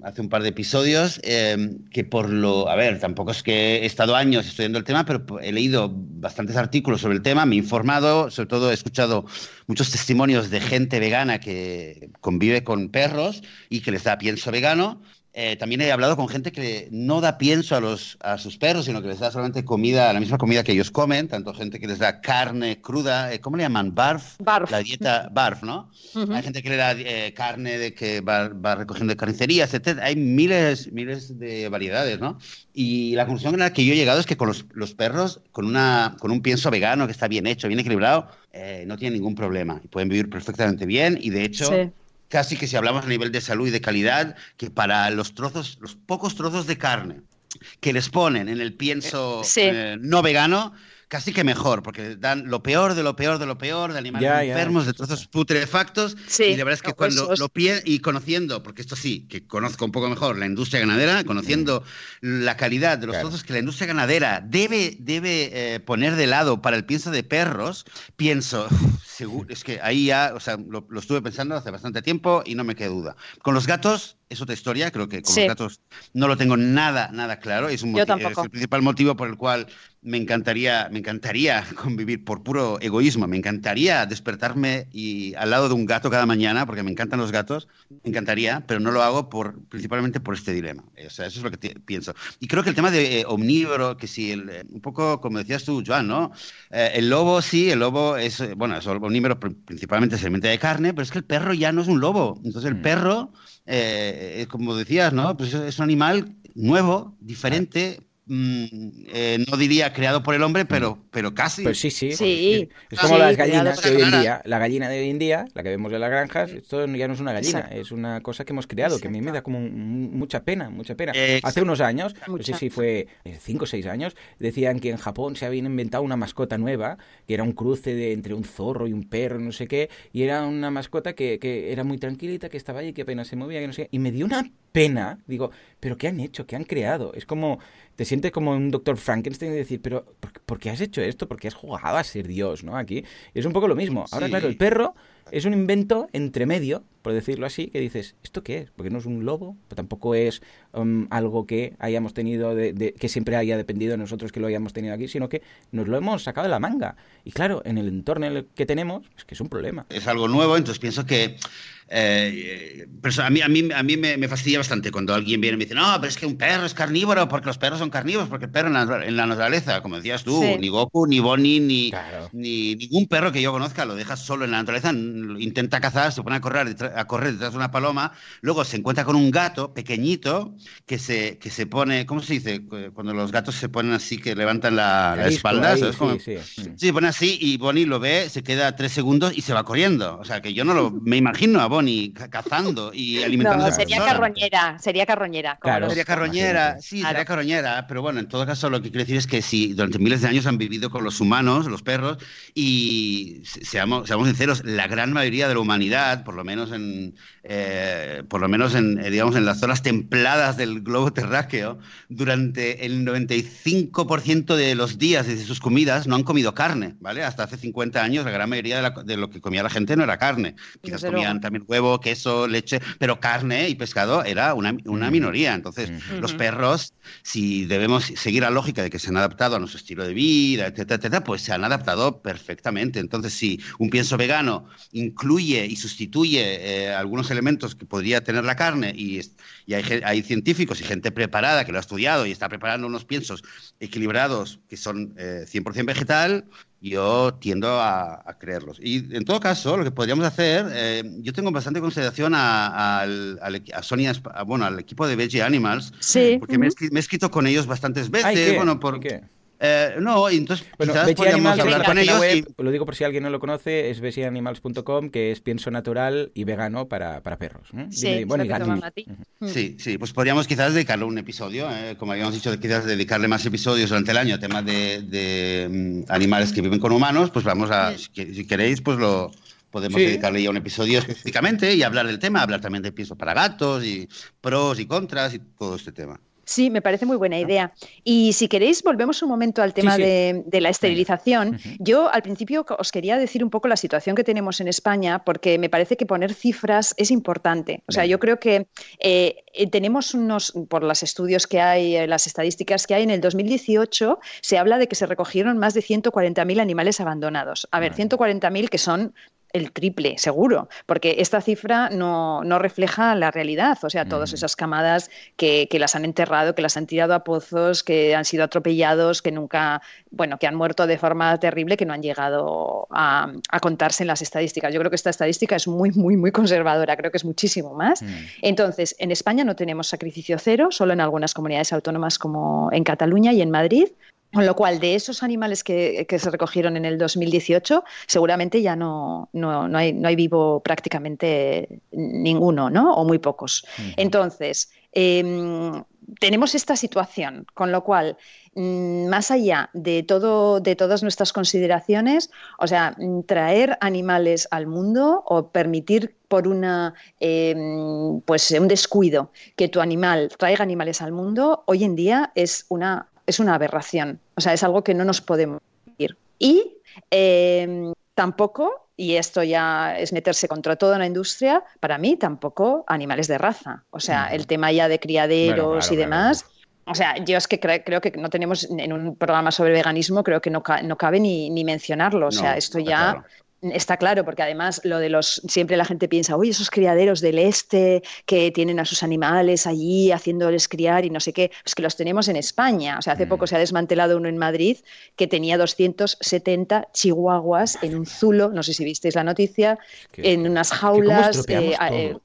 hace un par de episodios, em, que por lo, a ver, tampoco es que he estado años estudiando el tema, pero he leído bastantes artículos sobre el tema, me he informado, sobre todo he escuchado muchos testimonios de gente vegana que convive con perros y que les da pienso vegano eh, también he hablado con gente que no da pienso a, los, a sus perros, sino que les da solamente comida, la misma comida que ellos comen, tanto gente que les da carne cruda, eh, ¿cómo le llaman? Barf.
Barf.
La dieta barf, ¿no? Hay gente que le da eh, carne de que va, recogiendo de carnicerías, etc. Hay miles, miles de variedades, ¿no? Y la conclusión a la que yo he llegado es que con los, perros, con, una, con un pienso vegano que está bien hecho, bien equilibrado, no tienen ningún problema pueden vivir perfectamente bien y de hecho casi que si hablamos a nivel de salud y de calidad, que para los trozos, los pocos trozos de carne que les ponen en el pienso eh, no vegano, casi que mejor, porque dan lo peor de lo peor de lo peor, de animales enfermos, de trozos putrefactos. y la verdad es que cuando lo pie y conociendo, porque esto sí, que conozco un poco mejor la industria ganadera, conociendo la calidad de los trozos que la industria ganadera debe, debe eh, poner de lado para el pienso de perros, pienso, seguro, es que ahí ya, o sea, lo, lo estuve pensando hace bastante tiempo y no me queda duda. Con los gatos es otra historia, creo que con los gatos no lo tengo nada, nada claro. Es, un es el principal motivo por el cual me encantaría, me encantaría convivir por puro egoísmo, me encantaría despertarme y al lado de un gato cada mañana, porque me encantan los gatos, me encantaría, pero no lo hago por, principalmente por este dilema. O sea, eso es lo que pienso. Y creo que el tema de eh, omnívoro, que sí, eh, un poco como decías tú, Joan, ¿no? Eh, el lobo, sí, el lobo es, bueno, es omnívoro principalmente se alimenta de carne, pero es que el perro ya no es un lobo. Entonces el mm. perro eh, como decías, ¿no? Pues es un animal nuevo, diferente, Mm, eh, no diría creado por el hombre, pero, pero casi.
Pues sí, sí. Es como las gallinas de hoy en día. La gallina de hoy en día, la que vemos en las granjas, esto ya no es una gallina, es una cosa que hemos creado, que a mí me da como mucha pena, mucha pena. Hace unos años, no sé si fue eh, cinco o seis años, decían que en Japón se habían inventado una mascota nueva, que era un cruce de, entre un zorro y un perro, no sé qué, y era una mascota que, que era muy tranquilita, que estaba ahí, que apenas se movía, que no sé y me dio una pena, digo, pero ¿qué han hecho? ¿Qué han creado? Es como te sientes como un doctor Frankenstein y decir, pero ¿por, qué has hecho esto? ¿Por qué has jugado a ser Dios? ¿no? Aquí es un poco lo mismo. Ahora, claro, el perro es un invento entre medio, por decirlo así, que dices, ¿esto qué es? Porque no es un lobo, pero tampoco es um, algo que hayamos tenido, de, que siempre haya dependido de nosotros que lo hayamos tenido aquí, sino que nos lo hemos sacado de la manga. Y claro, en el entorno en el que tenemos, es que es un problema.
Es algo nuevo, entonces pienso que eh, a mí, a mí, a mí me, fastidia bastante cuando alguien viene y me dice, no, pero es que un perro es carnívoro porque los perros son carnívoros, porque el perro en la, naturaleza, como decías tú, ni Goku, ni Bonnie, ni, ni, ningún perro que yo conozca lo dejas solo en la naturaleza, intenta cazar, se pone a correr, a correr detrás de una paloma, luego se encuentra con un gato pequeñito que se, que se pone, ¿cómo se dice? Cuando los gatos se ponen así, que levantan la, espalda, Sí, sí. se pone así y Bonnie lo ve, se queda tres segundos y se va corriendo. O sea, que yo no lo, me imagino a Bonnie ni cazando y alimentando.
No, sería carroñera, sería carroñera.
Claro, sería carroñera, sí, sería carroñera, pero bueno, en todo caso lo que quiero decir es que si durante miles de años han vivido con los humanos, los perros, y seamos, seamos sinceros, la gran mayoría de la humanidad, por lo menos en, eh, por lo menos en, eh, digamos, en las zonas templadas del globo terráqueo, durante el 95% de los días de sus comidas no han comido carne, ¿vale? Hasta hace 50 años la gran mayoría de, lo que comía la gente no era carne. Quizás comían también huevo, queso, leche, pero carne y pescado era una, una minoría. Entonces, los perros, si debemos seguir la lógica de que se han adaptado a nuestro estilo de vida, etcétera, etcétera, pues se han adaptado perfectamente. Entonces, si un pienso vegano incluye y sustituye eh, algunos elementos que podría tener la carne y, y hay, hay, científicos y gente preparada que lo ha estudiado y está preparando unos piensos equilibrados que son 100% eh, vegetal, yo tiendo a, creerlos. Y en todo caso, lo que podríamos hacer, eh, yo tengo bastante consideración a, al, a Sonia, bueno, al equipo de Veggie Animals,
sí.
porque me, he, escrito con ellos bastantes veces.
¿qué?
Bueno, por,
qué?
Eh, no, entonces
bueno,
quizás podríamos hablar con ellos.
Web, y... Lo digo por si alguien no lo conoce, es veggianimals.com, que es pienso natural y vegano para, para perros. ¿eh?
Sí, Dime, bueno, y gatos.
Sí, sí, pues podríamos quizás dedicarle un episodio, eh, como habíamos dicho, quizás dedicarle más episodios durante el año a temas de, de um, animales que viven con humanos, pues vamos a, si, si queréis, pues lo, podemos sí. dedicarle ya un episodio específicamente y hablar del tema, hablar también de pienso para gatos y pros y contras y todo este tema.
Sí, me parece muy buena idea. Y si queréis, volvemos un momento al tema sí, sí. De, de, la esterilización. Uh -huh. Yo al principio os quería decir un poco la situación que tenemos en España, porque me parece que poner cifras es importante. O sea, yo creo que eh, tenemos unos, por los estudios que hay, eh, las estadísticas que hay, en el 2018 se habla de que se recogieron más de 140.000 animales abandonados. A ver, 140.000 que son el triple, seguro, porque esta cifra no, no, refleja la realidad, o sea, todas esas camadas que, que, las han enterrado, que las han tirado a pozos, que han sido atropellados, que nunca, bueno, que han muerto de forma terrible, que no han llegado a, a contarse en las estadísticas. Yo creo que esta estadística es muy, muy, muy conservadora, creo que es muchísimo más. Mm. Entonces, en España no tenemos sacrificio cero, solo en algunas comunidades autónomas como en Cataluña y en Madrid, con lo cual, de esos animales que, que, se recogieron en el 2018, seguramente ya no, no, no, hay, no hay, vivo prácticamente ninguno, ¿no? O muy pocos. Uh -huh. Entonces, eh, tenemos esta situación, con lo cual, mm, más allá de, todo, de todas nuestras consideraciones, o sea, traer animales al mundo o permitir por una, eh, pues un descuido que tu animal traiga animales al mundo, hoy en día es una es una aberración. O sea, es algo que no nos podemos ir. Y eh, tampoco, y esto ya es meterse contra toda la industria, para mí tampoco animales de raza. O sea, el tema ya de criaderos bueno, claro, y demás. Claro. O sea, yo es que cre creo que no tenemos en un programa sobre veganismo, creo que no, ca no cabe ni, ni, mencionarlo. O sea, no, esto ya claro. Está claro, porque además lo de los siempre la gente piensa, oye, esos criaderos del este que tienen a sus animales allí haciéndoles criar y no sé qué, pues que los tenemos en España. O sea, hace mm. poco se ha desmantelado uno en Madrid que tenía 270 chihuahuas en un zulo, no sé si visteis la noticia, en unas jaulas.
¿Cómo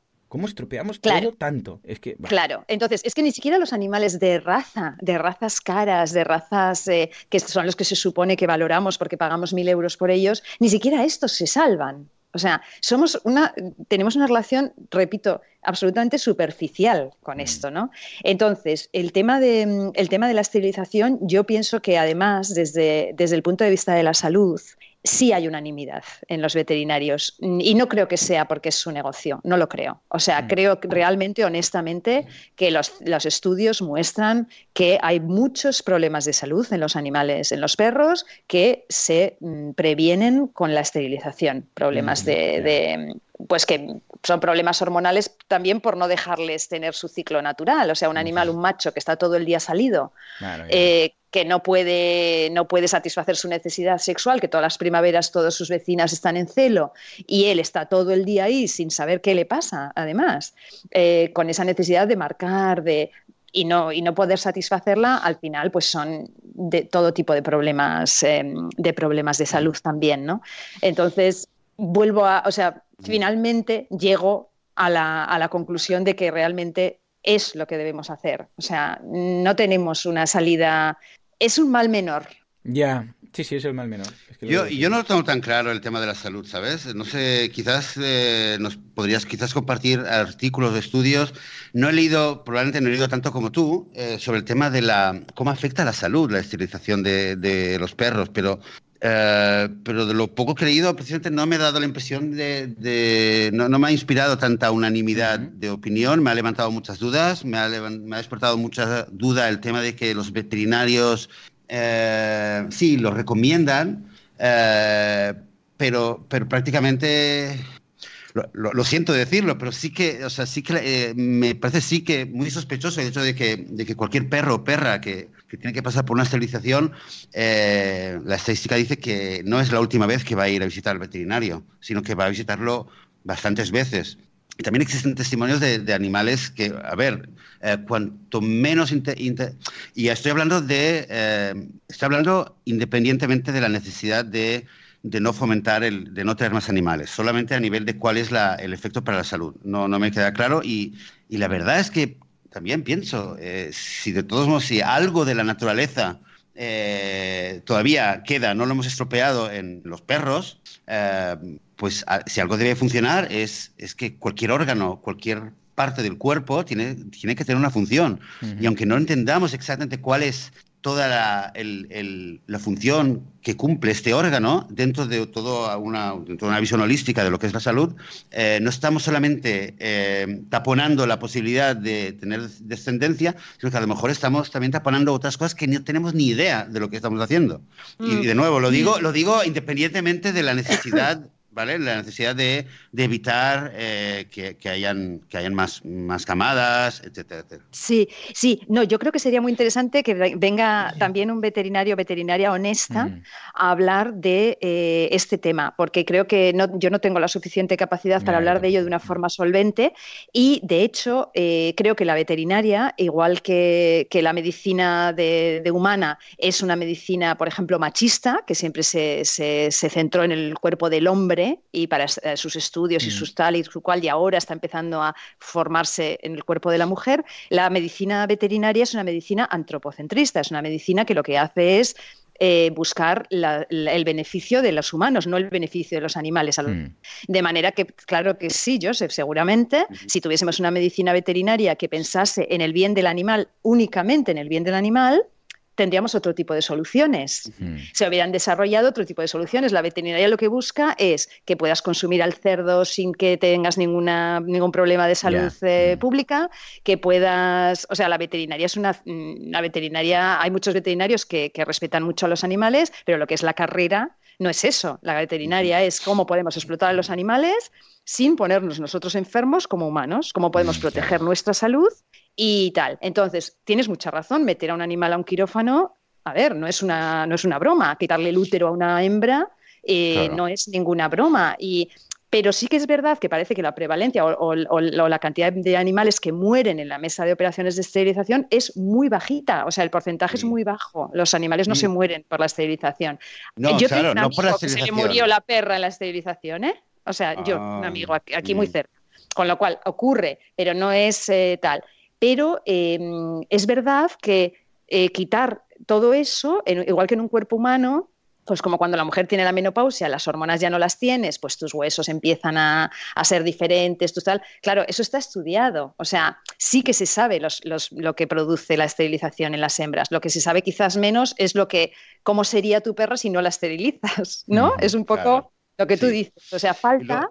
estropeamos claro, todo tanto?
Es que, bah. Claro, entonces es que ni siquiera los animales de raza, de razas caras, de razas eh, que son los que se supone que valoramos porque pagamos mil euros por ellos, ni siquiera estos se salvan. O sea, somos una, tenemos una relación, repito, absolutamente superficial con esto, ¿no? Entonces, el tema de, el tema de la esterilización, yo pienso que además, desde, desde el punto de vista de la salud, sí hay unanimidad en los veterinarios y no creo que sea porque es su negocio, no lo creo. O sea, creo realmente, honestamente, que los, los, estudios muestran que hay muchos problemas de salud en los animales, en los perros, que se mm, previenen con la esterilización. Problemas de, de pues que son problemas hormonales también por no dejarles tener su ciclo natural. O sea, un animal, un macho que está todo el día salido, claro, eh, que no puede, no puede satisfacer su necesidad sexual, que todas las primaveras todas sus vecinas están en celo y él está todo el día ahí sin saber qué le pasa, además, eh, con esa necesidad de marcar, de, y no, y no poder satisfacerla, al final, pues son de todo tipo de problemas, eh, de problemas de salud también, ¿no? Entonces, vuelvo a, o sea, finalmente llego a la, a la conclusión de que realmente es lo que debemos hacer. O sea, no tenemos una salida es un mal menor.
Ya, sí, sí, es el mal menor. Es
que yo, yo no lo tengo tan claro el tema de la salud, ¿sabes? No sé, quizás eh, nos podrías quizás compartir artículos, estudios. No he leído, probablemente no he leído tanto como tú, eh, sobre el tema de la cómo afecta a la salud la esterilización de, de los perros, pero Uh, pero de lo poco leído, precisamente no me ha dado la impresión de. de no, no, me ha inspirado tanta unanimidad uh -huh. de opinión, me ha levantado muchas dudas, me ha, me ha despertado mucha duda el tema de que los veterinarios uh, sí lo recomiendan, pero, pero prácticamente. Lo, lo, lo, siento decirlo, pero sí que, o sea, sí que eh, me parece sí que muy sospechoso el hecho de que, de que cualquier perro o perra que, que tiene que pasar por una esterilización, eh, la estadística dice que no es la última vez que va a ir a visitar al veterinario, sino que va a visitarlo bastantes veces. Y también existen testimonios de, de animales que, a ver, eh, cuanto menos... Inter, inter, y estoy hablando de... Eh, estoy hablando independientemente de la necesidad de, de no fomentar, el, de no tener más animales, solamente a nivel de cuál es la, el efecto para la salud. No, no me queda claro y, y la verdad es que también pienso, eh, si de todos modos, si algo de la naturaleza eh, todavía queda, no lo hemos estropeado en los perros, eh, pues si algo debe funcionar es, es que cualquier órgano, cualquier parte del cuerpo tiene, tiene que tener una función. Y aunque no entendamos exactamente cuál es toda la, la, función que cumple este órgano dentro de toda una, una visión holística de lo que es la salud, eh, no estamos solamente eh, taponando la posibilidad de tener descendencia, sino que a lo mejor estamos también taponando otras cosas que no tenemos ni idea de lo que estamos haciendo. Y, mm. de nuevo, lo digo, lo digo independientemente de la necesidad ¿vale? La necesidad de, evitar eh, que, hayan, que hayan más, más camadas, etcétera, etcétera.
Sí, sí, no, yo creo que sería muy interesante que venga también un veterinario, veterinaria honesta a hablar de eh, este tema, porque creo que yo no tengo la suficiente capacidad para hablar de ello de una forma solvente y, de hecho, eh, creo que la veterinaria, igual que, la medicina de, humana, es una medicina, por ejemplo, machista, que siempre se centró en el cuerpo del hombre, y para eh, sus estudios y mm. sus tal y su cual, y ahora está empezando a formarse en el cuerpo de la mujer, la medicina veterinaria es una medicina antropocentrista, es una medicina que lo que hace es eh, buscar el beneficio de los humanos, no el beneficio de los animales. Mm. De manera que, claro que sí, Joseph, seguramente, si tuviésemos una medicina veterinaria que pensase en el bien del animal, únicamente en el bien del animal, tendríamos otro tipo de soluciones. Se hubieran desarrollado otro tipo de soluciones. La veterinaria lo que busca es que puedas consumir al cerdo sin que tengas ninguna, ningún problema de salud eh, pública, que puedas, o sea, la veterinaria es una, una veterinaria, hay muchos veterinarios que, que respetan mucho a los animales, pero lo que es la carrera no es eso. La veterinaria es cómo podemos explotar a los animales sin ponernos nosotros enfermos como humanos, cómo podemos proteger nuestra salud y tal. Entonces, tienes mucha razón, meter a un animal a un quirófano, a ver, no es una, no es una broma, quitarle el útero a una hembra eh, no es ninguna broma. Y, pero sí que es verdad que parece que la prevalencia o, la cantidad de animales que mueren en la mesa de operaciones de esterilización es muy bajita, o sea, el porcentaje es muy bajo. Los animales no se mm. mueren por la esterilización.
No, yo claro, no por la esterilización.
se le murió la perra en la esterilización, ¿eh? O sea, yo, un ah, amigo aquí, muy mm. cerca. Con lo cual ocurre, pero no es eh, tal pero em, es verdad que eh, quitar todo eso, igual que en un cuerpo humano, pues como cuando la mujer tiene la menopausia, las hormonas ya no las tienes, pues tus huesos empiezan a, ser diferentes, tal. Claro, eso está estudiado. O sea, sí que se sabe lo que produce la esterilización en las hembras. Lo que se sabe quizás menos es lo que, cómo sería tu perro si no la esterilizas, ¿no? es un poco lo que tú dices. O sea, falta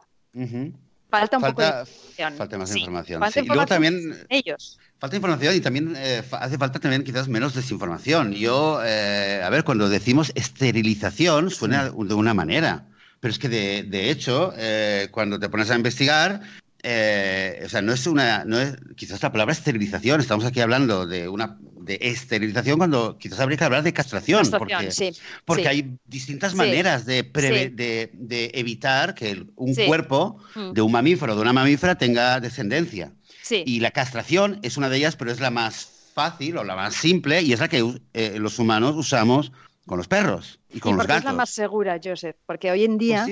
falta un poco de información.
Falta más información. Falta información también,
ellos.
Falta información y también eh, hace falta también quizás menos desinformación. Yo, eh, a ver, cuando decimos esterilización suena de una manera, pero es que de, de hecho, eh, cuando te pones a investigar, o sea, no es una, no es, quizás la palabra esterilización, estamos aquí hablando de una de esterilización cuando quizás habría que hablar de castración, porque, porque hay distintas maneras de, de, evitar que un cuerpo mm. de un mamífero o de una mamífera tenga descendencia. Y la castración es una de ellas, pero es la más fácil o la más simple y es la que eh, los humanos usamos con los perros y con los gatos. Es
la más segura, Joseph, porque hoy en día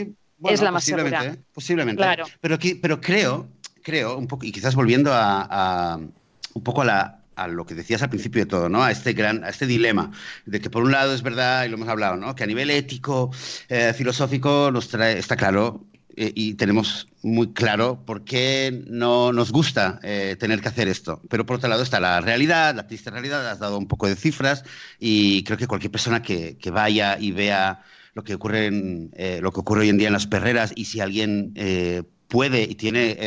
es la más segura.
Posiblemente, claro. pero, pero creo, creo, un poco, y quizás volviendo a un poco a la, a lo que decías al principio de todo, ¿no? A este gran, a este dilema de que por un lado es verdad y lo hemos hablado, ¿no? Que a nivel ético, eh, filosófico nos trae, está claro eh, y tenemos muy claro por qué no nos gusta eh, tener que hacer esto. Pero por otro lado está la realidad, la triste realidad. Has dado un poco de cifras y creo que cualquier persona que, que vaya y vea lo que ocurre en, lo que ocurre hoy en día en las perreras y si alguien puede y tiene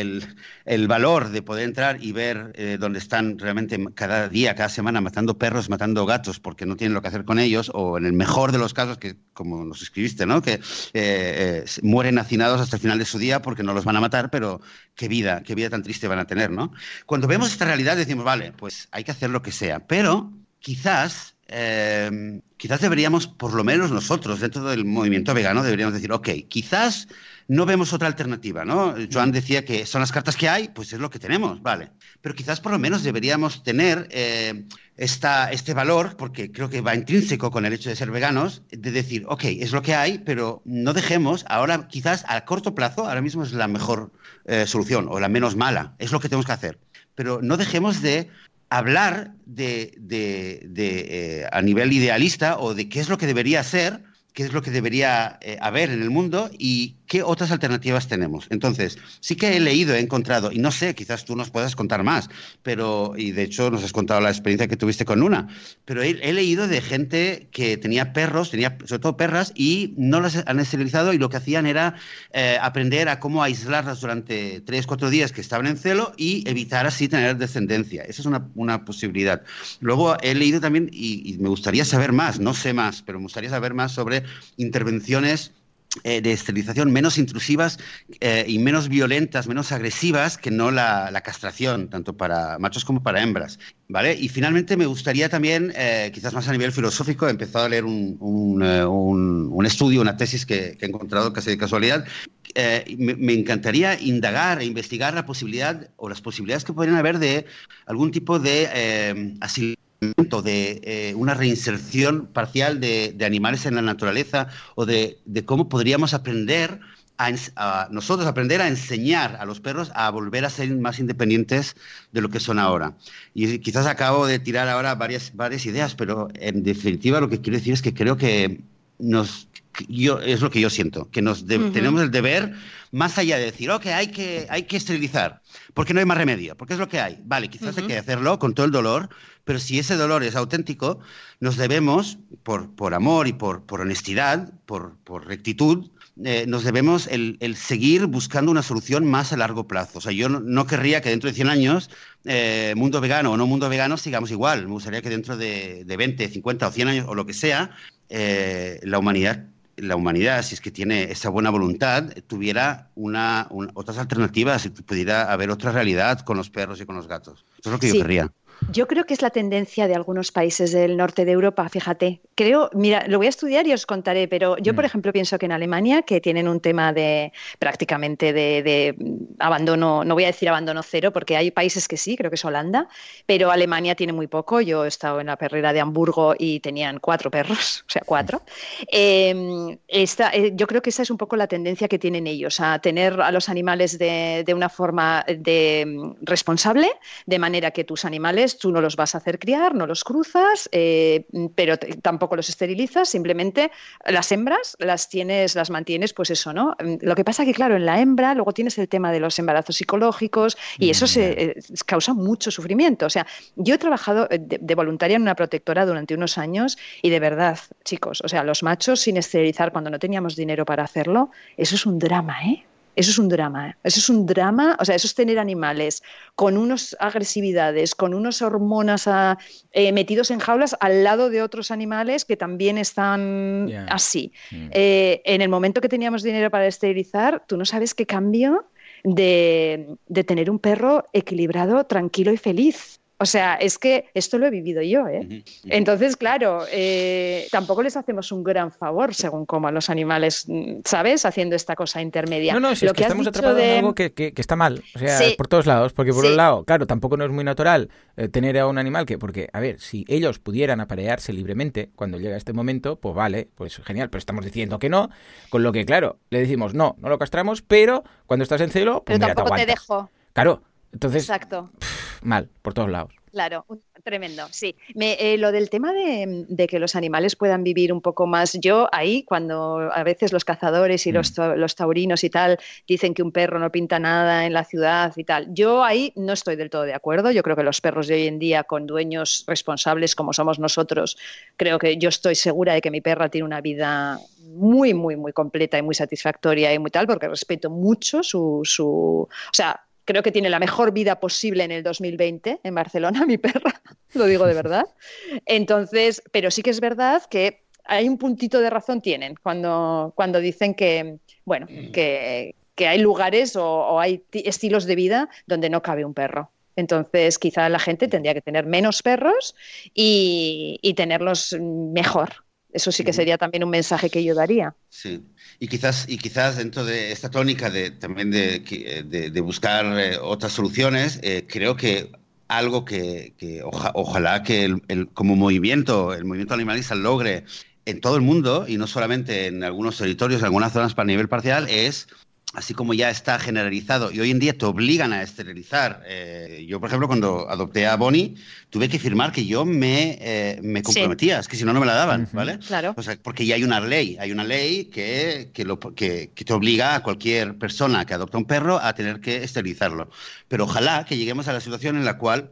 el, valor de poder entrar y ver eh, dónde están realmente cada día, cada semana matando perros, matando gatos porque no tienen lo que hacer con ellos, o en el mejor de los casos, que como nos escribiste, ¿no? que eh, eh, mueren hacinados hasta el final de su día porque no los van a matar, pero qué vida, qué vida tan triste van a tener. ¿no? Cuando vemos esta realidad decimos, vale, pues hay que hacer lo que sea, pero quizás quizás deberíamos, por lo menos nosotros, dentro del movimiento vegano, deberíamos decir, ok, quizás no vemos otra alternativa, ¿no? Joan decía que son las cartas que hay, pues es lo que tenemos, vale. Pero quizás por lo menos deberíamos tener eh, esta, este valor, porque creo que va intrínseco con el hecho de ser veganos, de decir, ok, es lo que hay, pero no dejemos, ahora quizás a corto plazo, ahora mismo es la mejor eh, solución o la menos mala, es lo que tenemos que hacer, pero no dejemos de hablar de, de, de a nivel idealista o de qué es lo que debería ser qué es lo que debería eh, haber en el mundo y qué otras alternativas tenemos. Entonces, sí que he leído, he encontrado, y no sé, quizás tú nos puedas contar más, pero, y de hecho nos has contado la experiencia que tuviste con una, pero he, leído de gente que tenía perros, tenía sobre todo perras, y no las han esterilizado y lo que hacían era eh, aprender a cómo aislarlas durante tres, cuatro días que estaban en celo y evitar así tener descendencia. Esa es una, una posibilidad. Luego he leído también, y me gustaría saber más, no sé más, pero me gustaría saber más sobre intervenciones eh, de esterilización menos intrusivas eh, y menos violentas, menos agresivas que no la, castración, tanto para machos como para hembras. ¿vale? Y finalmente me gustaría también, eh, quizás más a nivel filosófico, he empezado a leer un, un, estudio, una tesis que, he encontrado casi de casualidad. Me, encantaría indagar e investigar la posibilidad o las posibilidades que podrían haber de algún tipo de asilo de eh, una reinserción parcial de, animales en la naturaleza o de, cómo podríamos aprender a, nosotros aprender a enseñar a los perros a volver a ser más independientes de lo que son ahora. Y quizás acabo de tirar ahora varias, varias ideas, pero en definitiva lo que quiero decir es que creo que nos, yo, es lo que yo siento, que nos tenemos el deber, más allá de decir, ok, hay que, hay que esterilizar, porque no hay más remedio, porque es lo que hay. Vale, quizás hay que hacerlo con todo el dolor, pero si ese dolor es auténtico, nos debemos, por, por amor y por, por honestidad, por, por rectitud, eh, nos debemos el, el, seguir buscando una solución más a largo plazo. O sea, yo no, querría que dentro de 100 años, eh, mundo vegano o no mundo vegano, sigamos igual. Me gustaría que dentro de, de 20, 50 o 100 años o lo que sea, eh, la humanidad la humanidad, si es que tiene esa buena voluntad, tuviera una, otras alternativas y pudiera haber otra realidad con los perros y con los gatos. Eso es lo que yo querría.
Yo creo que es la tendencia de algunos países del norte de Europa, fíjate. Creo, mira, lo voy a estudiar y os contaré, pero yo, por mm. ejemplo, pienso que en Alemania, que tienen un tema de prácticamente de, abandono, no voy a decir abandono cero, porque hay países que sí, creo que es Holanda, pero Alemania tiene muy poco. Yo he estado en la perrera de Hamburgo y tenían cuatro perros, o sea, cuatro. Em, eh, yo creo que esa es un poco la tendencia que tienen ellos, a tener a los animales de, de una forma de, responsable, de manera que tus animales tú no los vas a hacer criar, no los cruzas, eh, pero tampoco los esterilizas, simplemente las hembras las tienes, las mantienes, pues eso, ¿no? Mm, lo que pasa que, claro, en la hembra luego tienes el tema de los embarazos psicológicos y eso se, eh, causa mucho sufrimiento. O sea, yo he trabajado eh, de, de, voluntaria en una protectora durante unos años y de verdad, chicos, o sea, los machos sin esterilizar cuando no teníamos dinero para hacerlo, eso es un drama, ¿eh? Eso es un drama, ¿eh? eso es un drama, o sea, eso es tener animales con unas agresividades, con unas hormonas ah, eh, metidos en jaulas al lado de otros animales que también están así. Mm. Eh, en el momento que teníamos dinero para esterilizar, tú no sabes qué cambio de, de tener un perro equilibrado, tranquilo y feliz. O sea, es que esto lo he vivido yo, ¿eh? Entonces, claro, eh, tampoco les hacemos un gran favor según como a los animales, ¿sabes? Haciendo esta cosa intermedia.
No, no, si es que, estamos atrapados en algo que, está mal, o sea, por todos lados, porque por un lado, claro, tampoco no es muy natural eh, tener a un animal que, porque, a ver, si ellos pudieran aparearse libremente cuando llega este momento, pues vale, pues genial, pero estamos diciendo que no, con lo que, claro, le decimos, no, no lo castramos, pero cuando estás en celo, pues
pero
mira,
tampoco te, dejo.
Claro, entonces,
Exacto.
mal, por todos lados.
Claro, tremendo, sí. Eh, lo del tema de, que los animales puedan vivir un poco más, yo ahí cuando a veces los cazadores y los, mm. los, taurinos y tal dicen que un perro no pinta nada en la ciudad y tal, yo ahí no estoy del todo de acuerdo. Yo creo que los perros de hoy en día con dueños responsables como somos nosotros, creo que yo estoy segura de que mi perra tiene una vida muy, muy, muy completa y muy satisfactoria y muy tal, porque respeto mucho su, su o sea, creo que tiene la mejor vida posible en el 2020 en Barcelona, mi perra, lo digo de verdad. Entonces, pero sí que es verdad que hay un puntito de razón tienen cuando, cuando dicen que, bueno, que, hay lugares o, hay estilos de vida donde no cabe un perro. Entonces, quizá la gente tendría que tener menos perros y, y tenerlos mejor, eso sí que sería también un mensaje que yo daría.
Sí, y quizás, y quizás dentro de esta tónica de, también de, de, buscar eh, otras soluciones, eh, creo que algo que, que ojalá que el, como movimiento, el movimiento animalista logre en todo el mundo y no solamente en algunos territorios, en algunas zonas para nivel parcial, es así como ya está generalizado y hoy en día te obligan a esterilizar. Eh, yo, por ejemplo, cuando adopté a Bonnie, tuve que firmar que yo me, eh, me comprometía, es que si no, no me la daban, ¿vale?
Claro.
O sea, porque ya hay una ley, hay una ley que, que, lo, que, que, te obliga a cualquier persona que adopta un perro a tener que esterilizarlo. Pero ojalá que lleguemos a la situación en la cual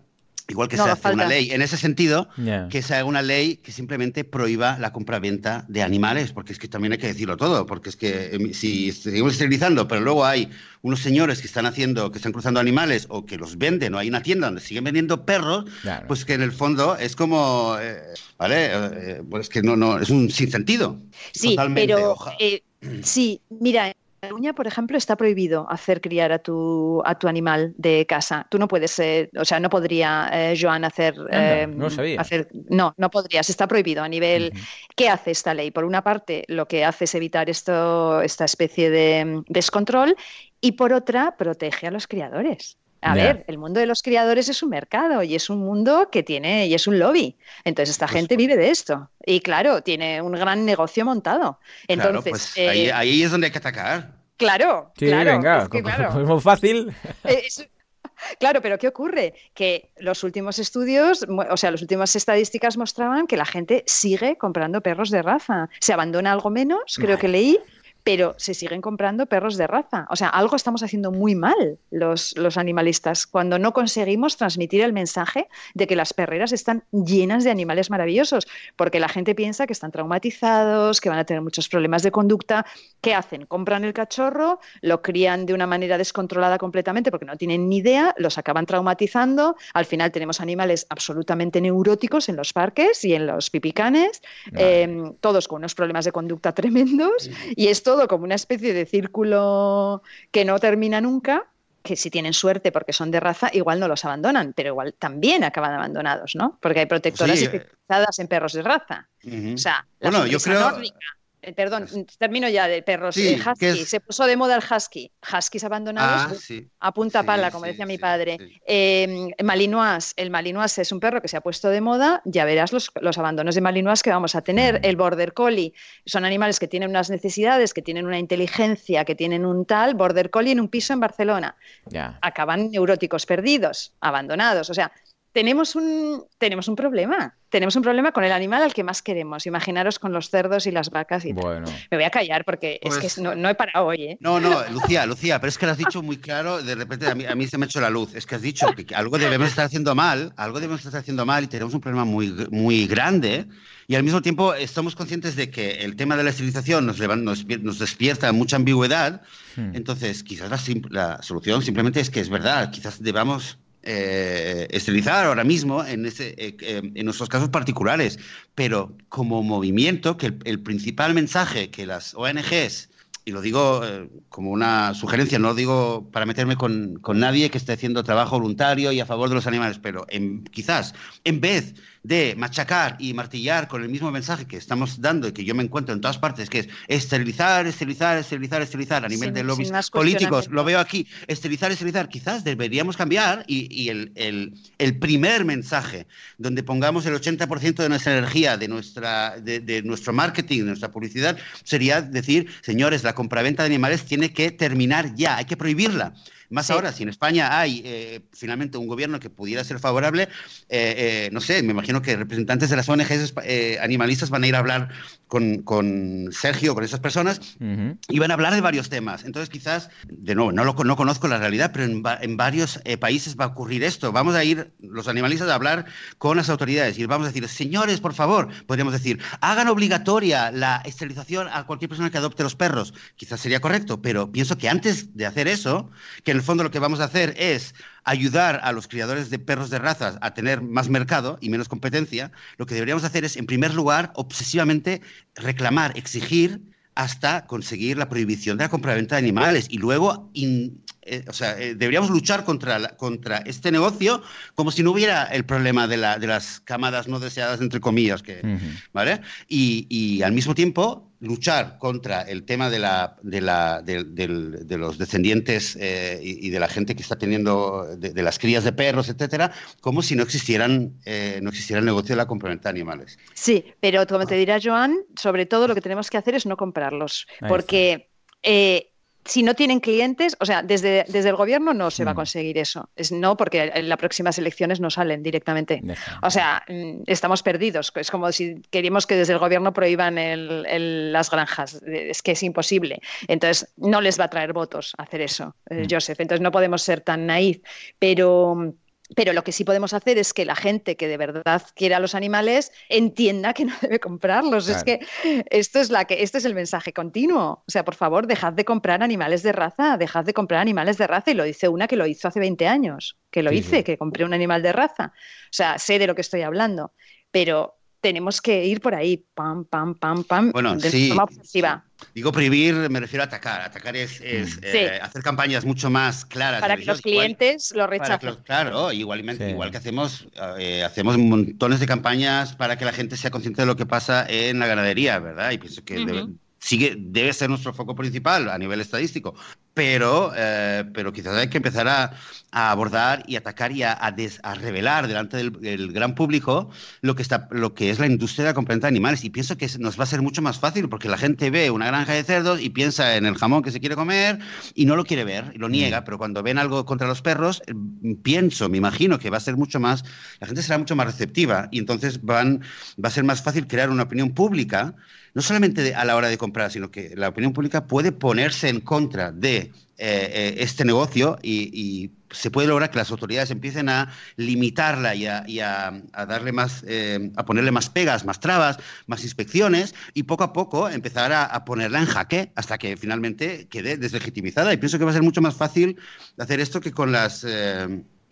igual que
No
se hace una ley en ese sentido, que se haga una ley que simplemente prohíba la compraventa de animales, porque es que también hay que decirlo todo, porque es que eh, si seguimos esterilizando, pero luego hay unos señores que están haciendo, que están cruzando animales o que los venden, o hay una tienda donde siguen vendiendo perros,
Claro.
pues que en el fondo es como, eh, ¿vale? Eh, pues que no, no, es un sinsentido.
Sí,
Totalmente,
pero eh, sí, mira, Cataluña, por ejemplo, está prohibido hacer criar a tu, a tu animal de casa. Tú no puedes, eh, o sea, no podría eh, Joan hacer,
Anda,
eh,
no lo sabía.
hacer- no, no podrías, está prohibido a nivel. ¿Qué hace esta ley? Por una parte, lo que hace es evitar esto, esta especie de mm, descontrol y por otra, protege a los criadores. A ver, el mundo de los criadores es un mercado y es un mundo que tiene y es un lobby. Entonces esta
Pues-
gente vive de esto y claro, tiene un gran negocio montado.
claro,
Entonces,
pues
eh,
ahí, ahí es donde hay que atacar.
claro,
Sí,
claro,
venga,
es que,
como-
claro.
es muy fácil.
Eh, es- Claro, pero ¿qué ocurre? Que los últimos estudios, o sea, las últimas estadísticas mostraban que la gente sigue comprando perros de raza. Se abandona algo menos, creo que leí, pero se siguen comprando perros de raza. O sea, algo estamos haciendo muy mal los, los animalistas cuando no conseguimos transmitir el mensaje de que las perreras están llenas de animales maravillosos, porque la gente piensa que están traumatizados, que van a tener muchos problemas de conducta. ¿Qué hacen? Compran el cachorro, lo crían de una manera descontrolada completamente porque no tienen ni idea, los acaban traumatizando. Al final tenemos animales absolutamente neuróticos en los parques y en los pipicanes,
Vale.
eh, todos con unos problemas de conducta tremendos. Y es todo como una especie de círculo que no termina nunca. Que si tienen suerte porque son de raza, igual no los abandonan, pero igual también acaban abandonados, ¿no? Porque hay protectoras
Sí, eh.
especializadas en perros de raza. O sea, la
Bueno, yo creo-
nórdica. Eh, perdón, termino ya de perros.
Sí,
eh,
que
husky.
es-
Se puso de moda el husky. Huskies abandonados
Ah, sí.
a punta
Sí,
pala, como
sí,
decía mi padre.
sí.
Eh, Malinois. El Malinois es un perro que se ha puesto de moda. Ya verás los, los abandonos de Malinois que vamos a tener. El Border Collie. Son animales que tienen unas necesidades, que tienen una inteligencia, que tienen un tal. Border Collie en un piso en Barcelona
Ya.
acaban neuróticos perdidos, abandonados. O sea, tenemos un, tenemos un problema. Tenemos un problema con el animal al que más queremos. Imaginaros con los cerdos y las vacas y tal.
Bueno.
Me voy a callar porque es
Pues-
que no, no he parado hoy, ¿eh?
No, no, Lucía, Lucía, pero es que lo has dicho muy claro, de repente a mí, a mí se me ha hecho la luz. Es que has dicho que, algo debemos estar haciendo mal, algo debemos estar haciendo mal y tenemos un problema muy, muy grande. Y al mismo tiempo estamos conscientes de que el tema de la esterilización nos, levan- nos, nos despierta mucha ambigüedad.
Hmm.
Entonces, quizás la, la solución simplemente es que es verdad, quizás debamos eh, esterilizar ahora mismo en, ese, eh, eh, en nuestros casos particulares, pero como movimiento, que el, el principal mensaje que las ONGs, y lo digo eh, como una sugerencia, no lo digo para meterme con, con nadie que esté haciendo trabajo voluntario y a favor de los animales, pero en, quizás en vez de machacar y martillar con el mismo mensaje que estamos dando y que yo me encuentro en todas partes, que es esterilizar, esterilizar, esterilizar, esterilizar a nivel
Sin-
de lobbies políticos, lo veo aquí, esterilizar, esterilizar, quizás deberíamos cambiar y, y el, el- el primer mensaje donde pongamos el 80% de nuestra energía, de, nuestra, de, de nuestro marketing, de nuestra publicidad, sería decir, señores, la compraventa de animales tiene que terminar ya, hay que prohibirla. Más
Sí.
ahora, si en España hay eh, finalmente un gobierno que pudiera ser favorable, eh, eh, no sé, me imagino que representantes de las ONGs eh, animalistas van a ir a hablar con, con Sergio, con esas personas,
Ujú.
y van a hablar de varios temas. Entonces, quizás, de nuevo, no, lo, no conozco la realidad, pero en, en varios eh, países va a ocurrir esto. Vamos a ir, los animalistas, a hablar con las autoridades y vamos a decir, señores, por favor, podríamos decir, hagan obligatoria la esterilización a cualquier persona que adopte los perros. Quizás sería correcto, pero pienso que antes de hacer eso, que en el fondo lo que vamos a hacer es ayudar a los criadores de perros de razas a tener más mercado y menos competencia, lo que deberíamos hacer es, en primer lugar, obsesivamente reclamar, exigir hasta conseguir la prohibición de la compraventa de animales y luego in- eh, o sea, eh, deberíamos luchar contra, la- contra este negocio como si no hubiera el problema de, la- de las camadas no deseadas, entre comillas, que. ¿vale? Y, y al mismo tiempo luchar contra el tema de, la, de, la, de, del- de los descendientes eh, y, y de la gente que está teniendo, de, de las crías de perros, etcétera, como si no existieran, eh, no existiera el negocio de la compraventa de animales.
Sí, pero como te dirá Joan, sobre todo lo que tenemos que hacer es no comprarlos,
Ahí
porque eh, si no tienen clientes, o sea, desde, desde el gobierno no se va a
Mm.
conseguir eso. Es no, porque en las próximas elecciones no salen directamente. O sea, mm, estamos perdidos. Es como si queríamos que desde el gobierno prohíban el- el- las granjas. Es que es imposible. Entonces, no les va a traer votos hacer eso, eh,
Mm.
Joseph. Entonces, no podemos ser tan naif. Pero. Pero lo que sí podemos hacer es que la gente que de verdad quiere a los animales entienda que no debe comprarlos. Es que esto es la que este es el mensaje continuo. O sea, por favor, dejad de comprar animales de raza, dejad de comprar animales de raza. Y lo dice una que lo hizo hace 20 años, que lo
Sí,
hice,
sí.
que compré un animal de raza. O sea, sé de lo que estoy hablando. Pero tenemos que ir por ahí, pam, pam, pam, pam,
Bueno,
de
sí.
forma obsesiva.
Digo prohibir, me refiero a atacar. Atacar es, es, eh, hacer campañas mucho más claras.
Para que los
visuales, igual-
clientes lo rechacen.
los- claro, igualmente,
Sí.
igual que hacemos, eh, hacemos montones de campañas para que la gente sea consciente de lo que pasa en la ganadería, ¿verdad? Y pienso que debe,
Ujú.
Sigue, debe ser nuestro foco principal a nivel estadístico. Pero, eh, pero quizás hay que empezar a, a abordar y atacar y a, a des- a revelar delante del, del gran público lo que, está, lo que es la industria de la compraventa de animales. Y pienso que nos va a ser mucho más fácil porque la gente ve una granja de cerdos y piensa en el jamón que se quiere comer y no lo quiere ver y lo niega. Pero cuando ven algo contra los perros, eh, pienso, me imagino que va a ser mucho más, la gente será mucho más receptiva y entonces van, va a ser más fácil crear una opinión pública no solamente a la hora de comprar, sino que la opinión pública puede ponerse en contra de eh, eh, este negocio y, se puede lograr que las autoridades empiecen a limitarla y a, darle más, eh, a ponerle más pegas, más trabas, más inspecciones y poco a poco empezar a, ponerla en jaque hasta que finalmente quede deslegitimizada. Y pienso que va a ser mucho más fácil hacer esto que con las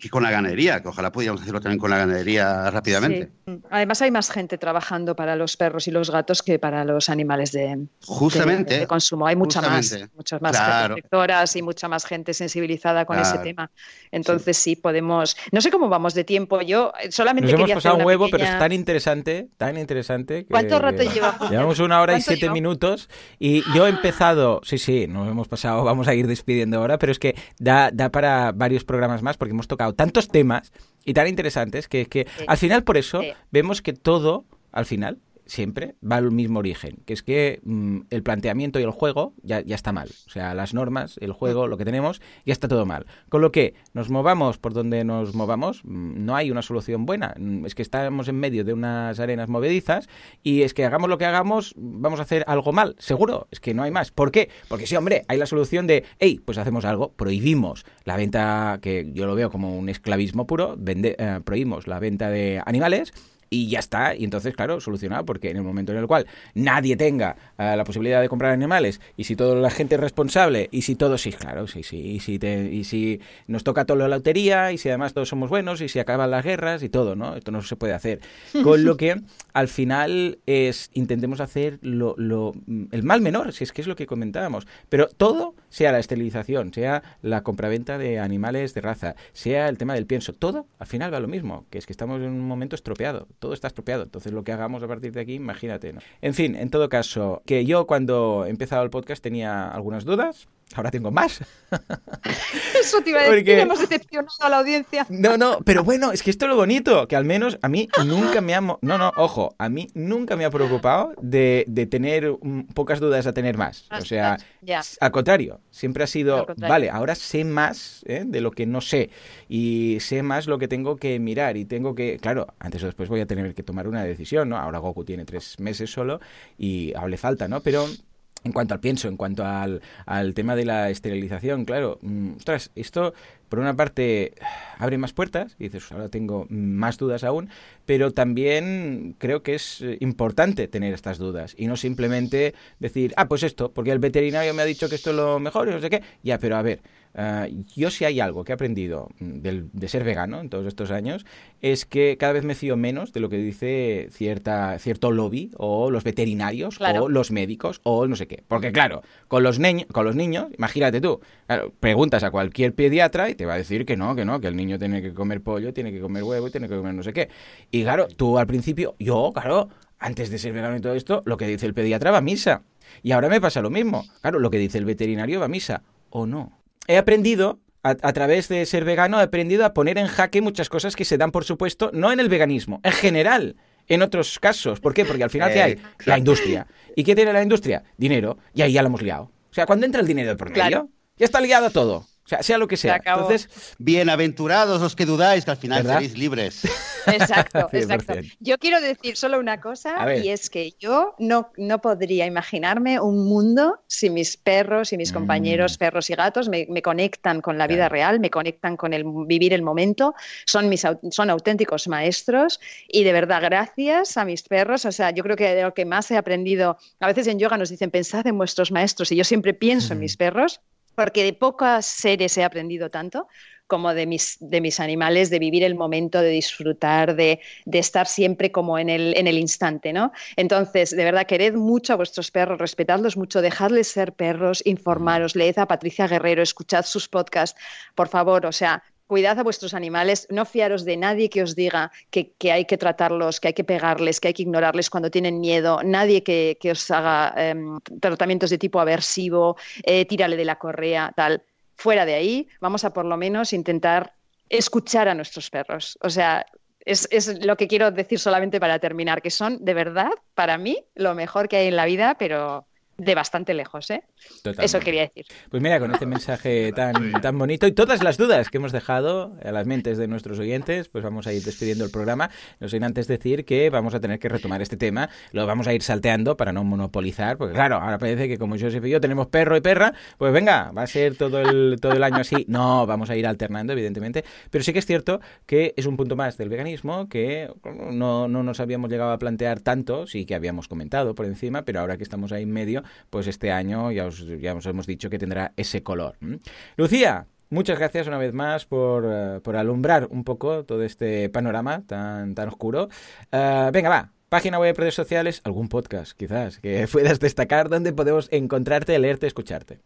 que con la ganadería, que ojalá pudiéramos hacerlo también con la ganadería rápidamente.
Sí. Además, hay más gente trabajando para los perros y los gatos que para los animales de,
Justamente.
de, de consumo. Hay mucha más,
justamente.
muchas más
Claro.
protectoras y mucha más gente sensibilizada con ese tema. Entonces sí. podemos. No sé cómo vamos de tiempo. Yo eh, solamente
Nos hemos
quería
pasado
hacer
un huevo, pero
pequeña-
es tan interesante, tan interesante. Que,
¿Cuánto rato llevamos?
Llevamos una hora y
¿Cuánto
siete minutos y yo he empezado, sí, sí, nos hemos pasado, vamos a ir despidiendo ahora, pero es que da, da para varios programas más porque hemos tocado tantos temas y tan interesantes que, que
Sí.
al final por eso
Sí.
vemos que todo, al final, siempre va al mismo origen, que es que mm, el planteamiento y el juego ya, ya está mal. O sea, las normas, el juego, lo que tenemos, ya está todo mal. Con lo que nos movamos por donde nos movamos, mm, no hay una solución buena. Mm, Es que estamos en medio de unas arenas movedizas y es que hagamos lo que hagamos, vamos a hacer algo mal, seguro. Es que no hay más. ¿Por qué? Porque sí, hombre, hay la solución de, hey, pues hacemos algo, prohibimos la venta, que yo lo veo como un esclavismo puro, vende- eh, prohibimos la venta de animales y ya está. Y entonces, claro, solucionado, porque en el momento en el cual nadie tenga eh, la posibilidad de comprar animales, y si toda la gente es responsable, y si todos, sí, claro, sí, sí, y si, te- y si nos toca toda la lotería, y si además todos somos buenos, y si acaban las guerras y todo, ¿no? Esto no se puede hacer. Con lo que al final es, intentemos hacer lo, lo- el mal menor, si es que es lo que comentábamos. Pero todo, sea la esterilización, sea la compraventa de animales de raza, sea el tema del pienso, todo al final va a lo mismo, que es que estamos en un momento estropeado, todo está estropeado. Entonces lo que hagamos a partir de aquí, imagínate. ¿no? En fin, en todo caso, que yo cuando he empezado el podcast tenía algunas dudas, ahora tengo más.
Eso te iba a decir,
Porque-
hemos decepcionado a la audiencia.
No, no, pero bueno, es que esto es lo bonito, que al menos a mí nunca me ha... No, no, ojo, a mí nunca me ha preocupado de, de tener pocas dudas a tener más. O sea,
Ya.
s- al contrario, siempre ha sido, vale, ahora sé más ¿eh? de lo que no sé y sé más lo que tengo que mirar y tengo que, claro, antes o después voy a tener que tomar una decisión, ¿no? Ahora Goku tiene tres meses solo y aún le falta, ¿no? Pero... En cuanto al pienso, en cuanto al, al tema de la esterilización, claro, mm, ostras, esto por una parte abre más puertas, y dices, ahora tengo más dudas aún, pero también creo que es eh, importante tener estas dudas y no simplemente decir, ah, pues esto, porque el veterinario me ha dicho que esto es lo mejor y no sé qué. Ya, pero a ver, ah, yo si hay algo que he aprendido mm, del- de ser vegano en todos estos años, es que cada vez me fío menos de lo que dice cierta, cierto lobby o los veterinarios
Claro.
o los médicos o no sé qué. Porque claro, con los, con los niños, imagínate tú, claro, preguntas a cualquier pediatra y te va a decir que no, que no, que el niño tiene que comer pollo, tiene que comer huevo y tiene que comer no sé qué. Y claro, tú al principio, yo, claro, antes de ser vegano y todo esto, lo que dice el pediatra va a misa. Y ahora me pasa lo mismo. Claro, lo que dice el veterinario va a misa. ¿O no? He aprendido, a, a través de ser vegano, he aprendido a poner en jaque muchas cosas que se dan, por supuesto, no en el veganismo, en general. En otros casos. ¿Por qué? Porque al final, ¿qué hay?
Eh,
La industria. ¿Y qué tiene la industria? Dinero. Y ahí ya lo hemos liado. O sea, cuando entra el dinero por medio, ya está ligado todo sea, sea lo que sea. Entonces,
bienaventurados los que dudáis, que al final seréis libres.
Exacto, exacto. Yo quiero decir solo una cosa y es que yo no, no podría imaginarme un mundo si mis perros y mis compañeros mm. perros y gatos me, conectan con la vida real, me conectan con el vivir el momento, son, mis, son auténticos maestros y de verdad gracias a mis perros, o sea, yo creo que de lo que más he aprendido, a veces en yoga nos dicen pensad en vuestros maestros y yo siempre pienso en mis perros porque de pocas seres he aprendido tanto como de mis, de mis animales, de vivir el momento, de disfrutar, de, estar siempre como en el, en el instante, ¿no? Entonces, de verdad, quered mucho a vuestros perros, respetadlos mucho, dejadles ser perros, informaros, leed a Patricia Guerrero, escuchad sus podcasts, por favor, o sea, cuidad a vuestros animales, no fiaros de nadie que os diga que, hay que tratarlos, que hay que pegarles, que hay que ignorarles cuando tienen miedo, nadie que, os haga em, tratamientos de tipo aversivo, eh, tírale de la correa, tal. Fuera de ahí, vamos a por lo menos intentar escuchar a nuestros perros. O sea, es, es, lo que quiero decir solamente para terminar, que son de verdad, para mí, lo mejor que hay en la vida, pero de bastante lejos, ¿eh? Eso quería decir.
Pues mira, con este mensaje tan, tan bonito y todas las dudas que hemos dejado a las mentes de nuestros oyentes, pues vamos a ir despidiendo el programa. No sin antes decir que vamos a tener que retomar este tema, lo vamos a ir salteando para no monopolizar, porque claro, ahora parece que como Joseph y yo tenemos perro y perra, pues venga, va a ser todo el, todo el año así. No, vamos a ir alternando, evidentemente, pero sí que es cierto que es un punto más del veganismo que no, no nos habíamos llegado a plantear tanto, sí que habíamos comentado por encima, pero ahora que estamos ahí en medio, pues este año ya os, ya os hemos dicho que tendrá ese color. Lucía, Muchas gracias una vez más por, eh, por, alumbrar un poco todo este panorama tan, tan oscuro. Eh, venga, va. Página web, redes sociales, algún podcast quizás que puedas destacar donde podemos encontrarte, leerte, escucharte.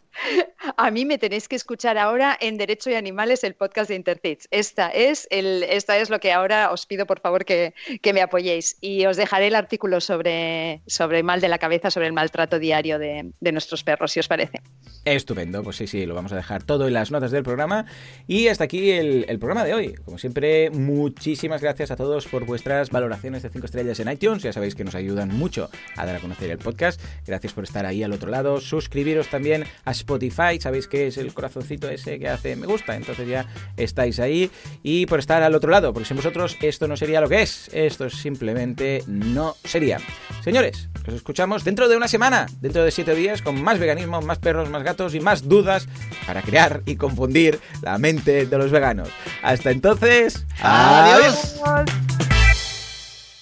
A mí me tenéis que escuchar ahora en Derecho y Animales, el podcast de Intercits. Esta es, el, esta es lo que ahora os pido, por favor, que, me apoyéis. Y os dejaré el artículo sobre, sobre mal de la cabeza, sobre el maltrato diario de, nuestros perros, si os parece.
Estupendo, pues sí, sí, lo vamos a dejar todo en las notas del programa. Y hasta aquí el, el programa de hoy. Como siempre, muchísimas gracias a todos por vuestras valoraciones de 5 estrellas en iTunes. Ya sabéis que nos ayudan mucho a dar a conocer el podcast. Gracias por estar ahí al otro lado. Suscribiros también a Spotify sabéis que es el corazoncito ese que hace me gusta, entonces ya estáis ahí y por estar al otro lado, porque sin vosotros esto no sería lo que es, esto simplemente no sería. Señores, os escuchamos dentro de una semana, dentro de siete días, con más veganismo, más perros, más gatos y más dudas para crear y confundir la mente de los veganos. Hasta entonces, adiós.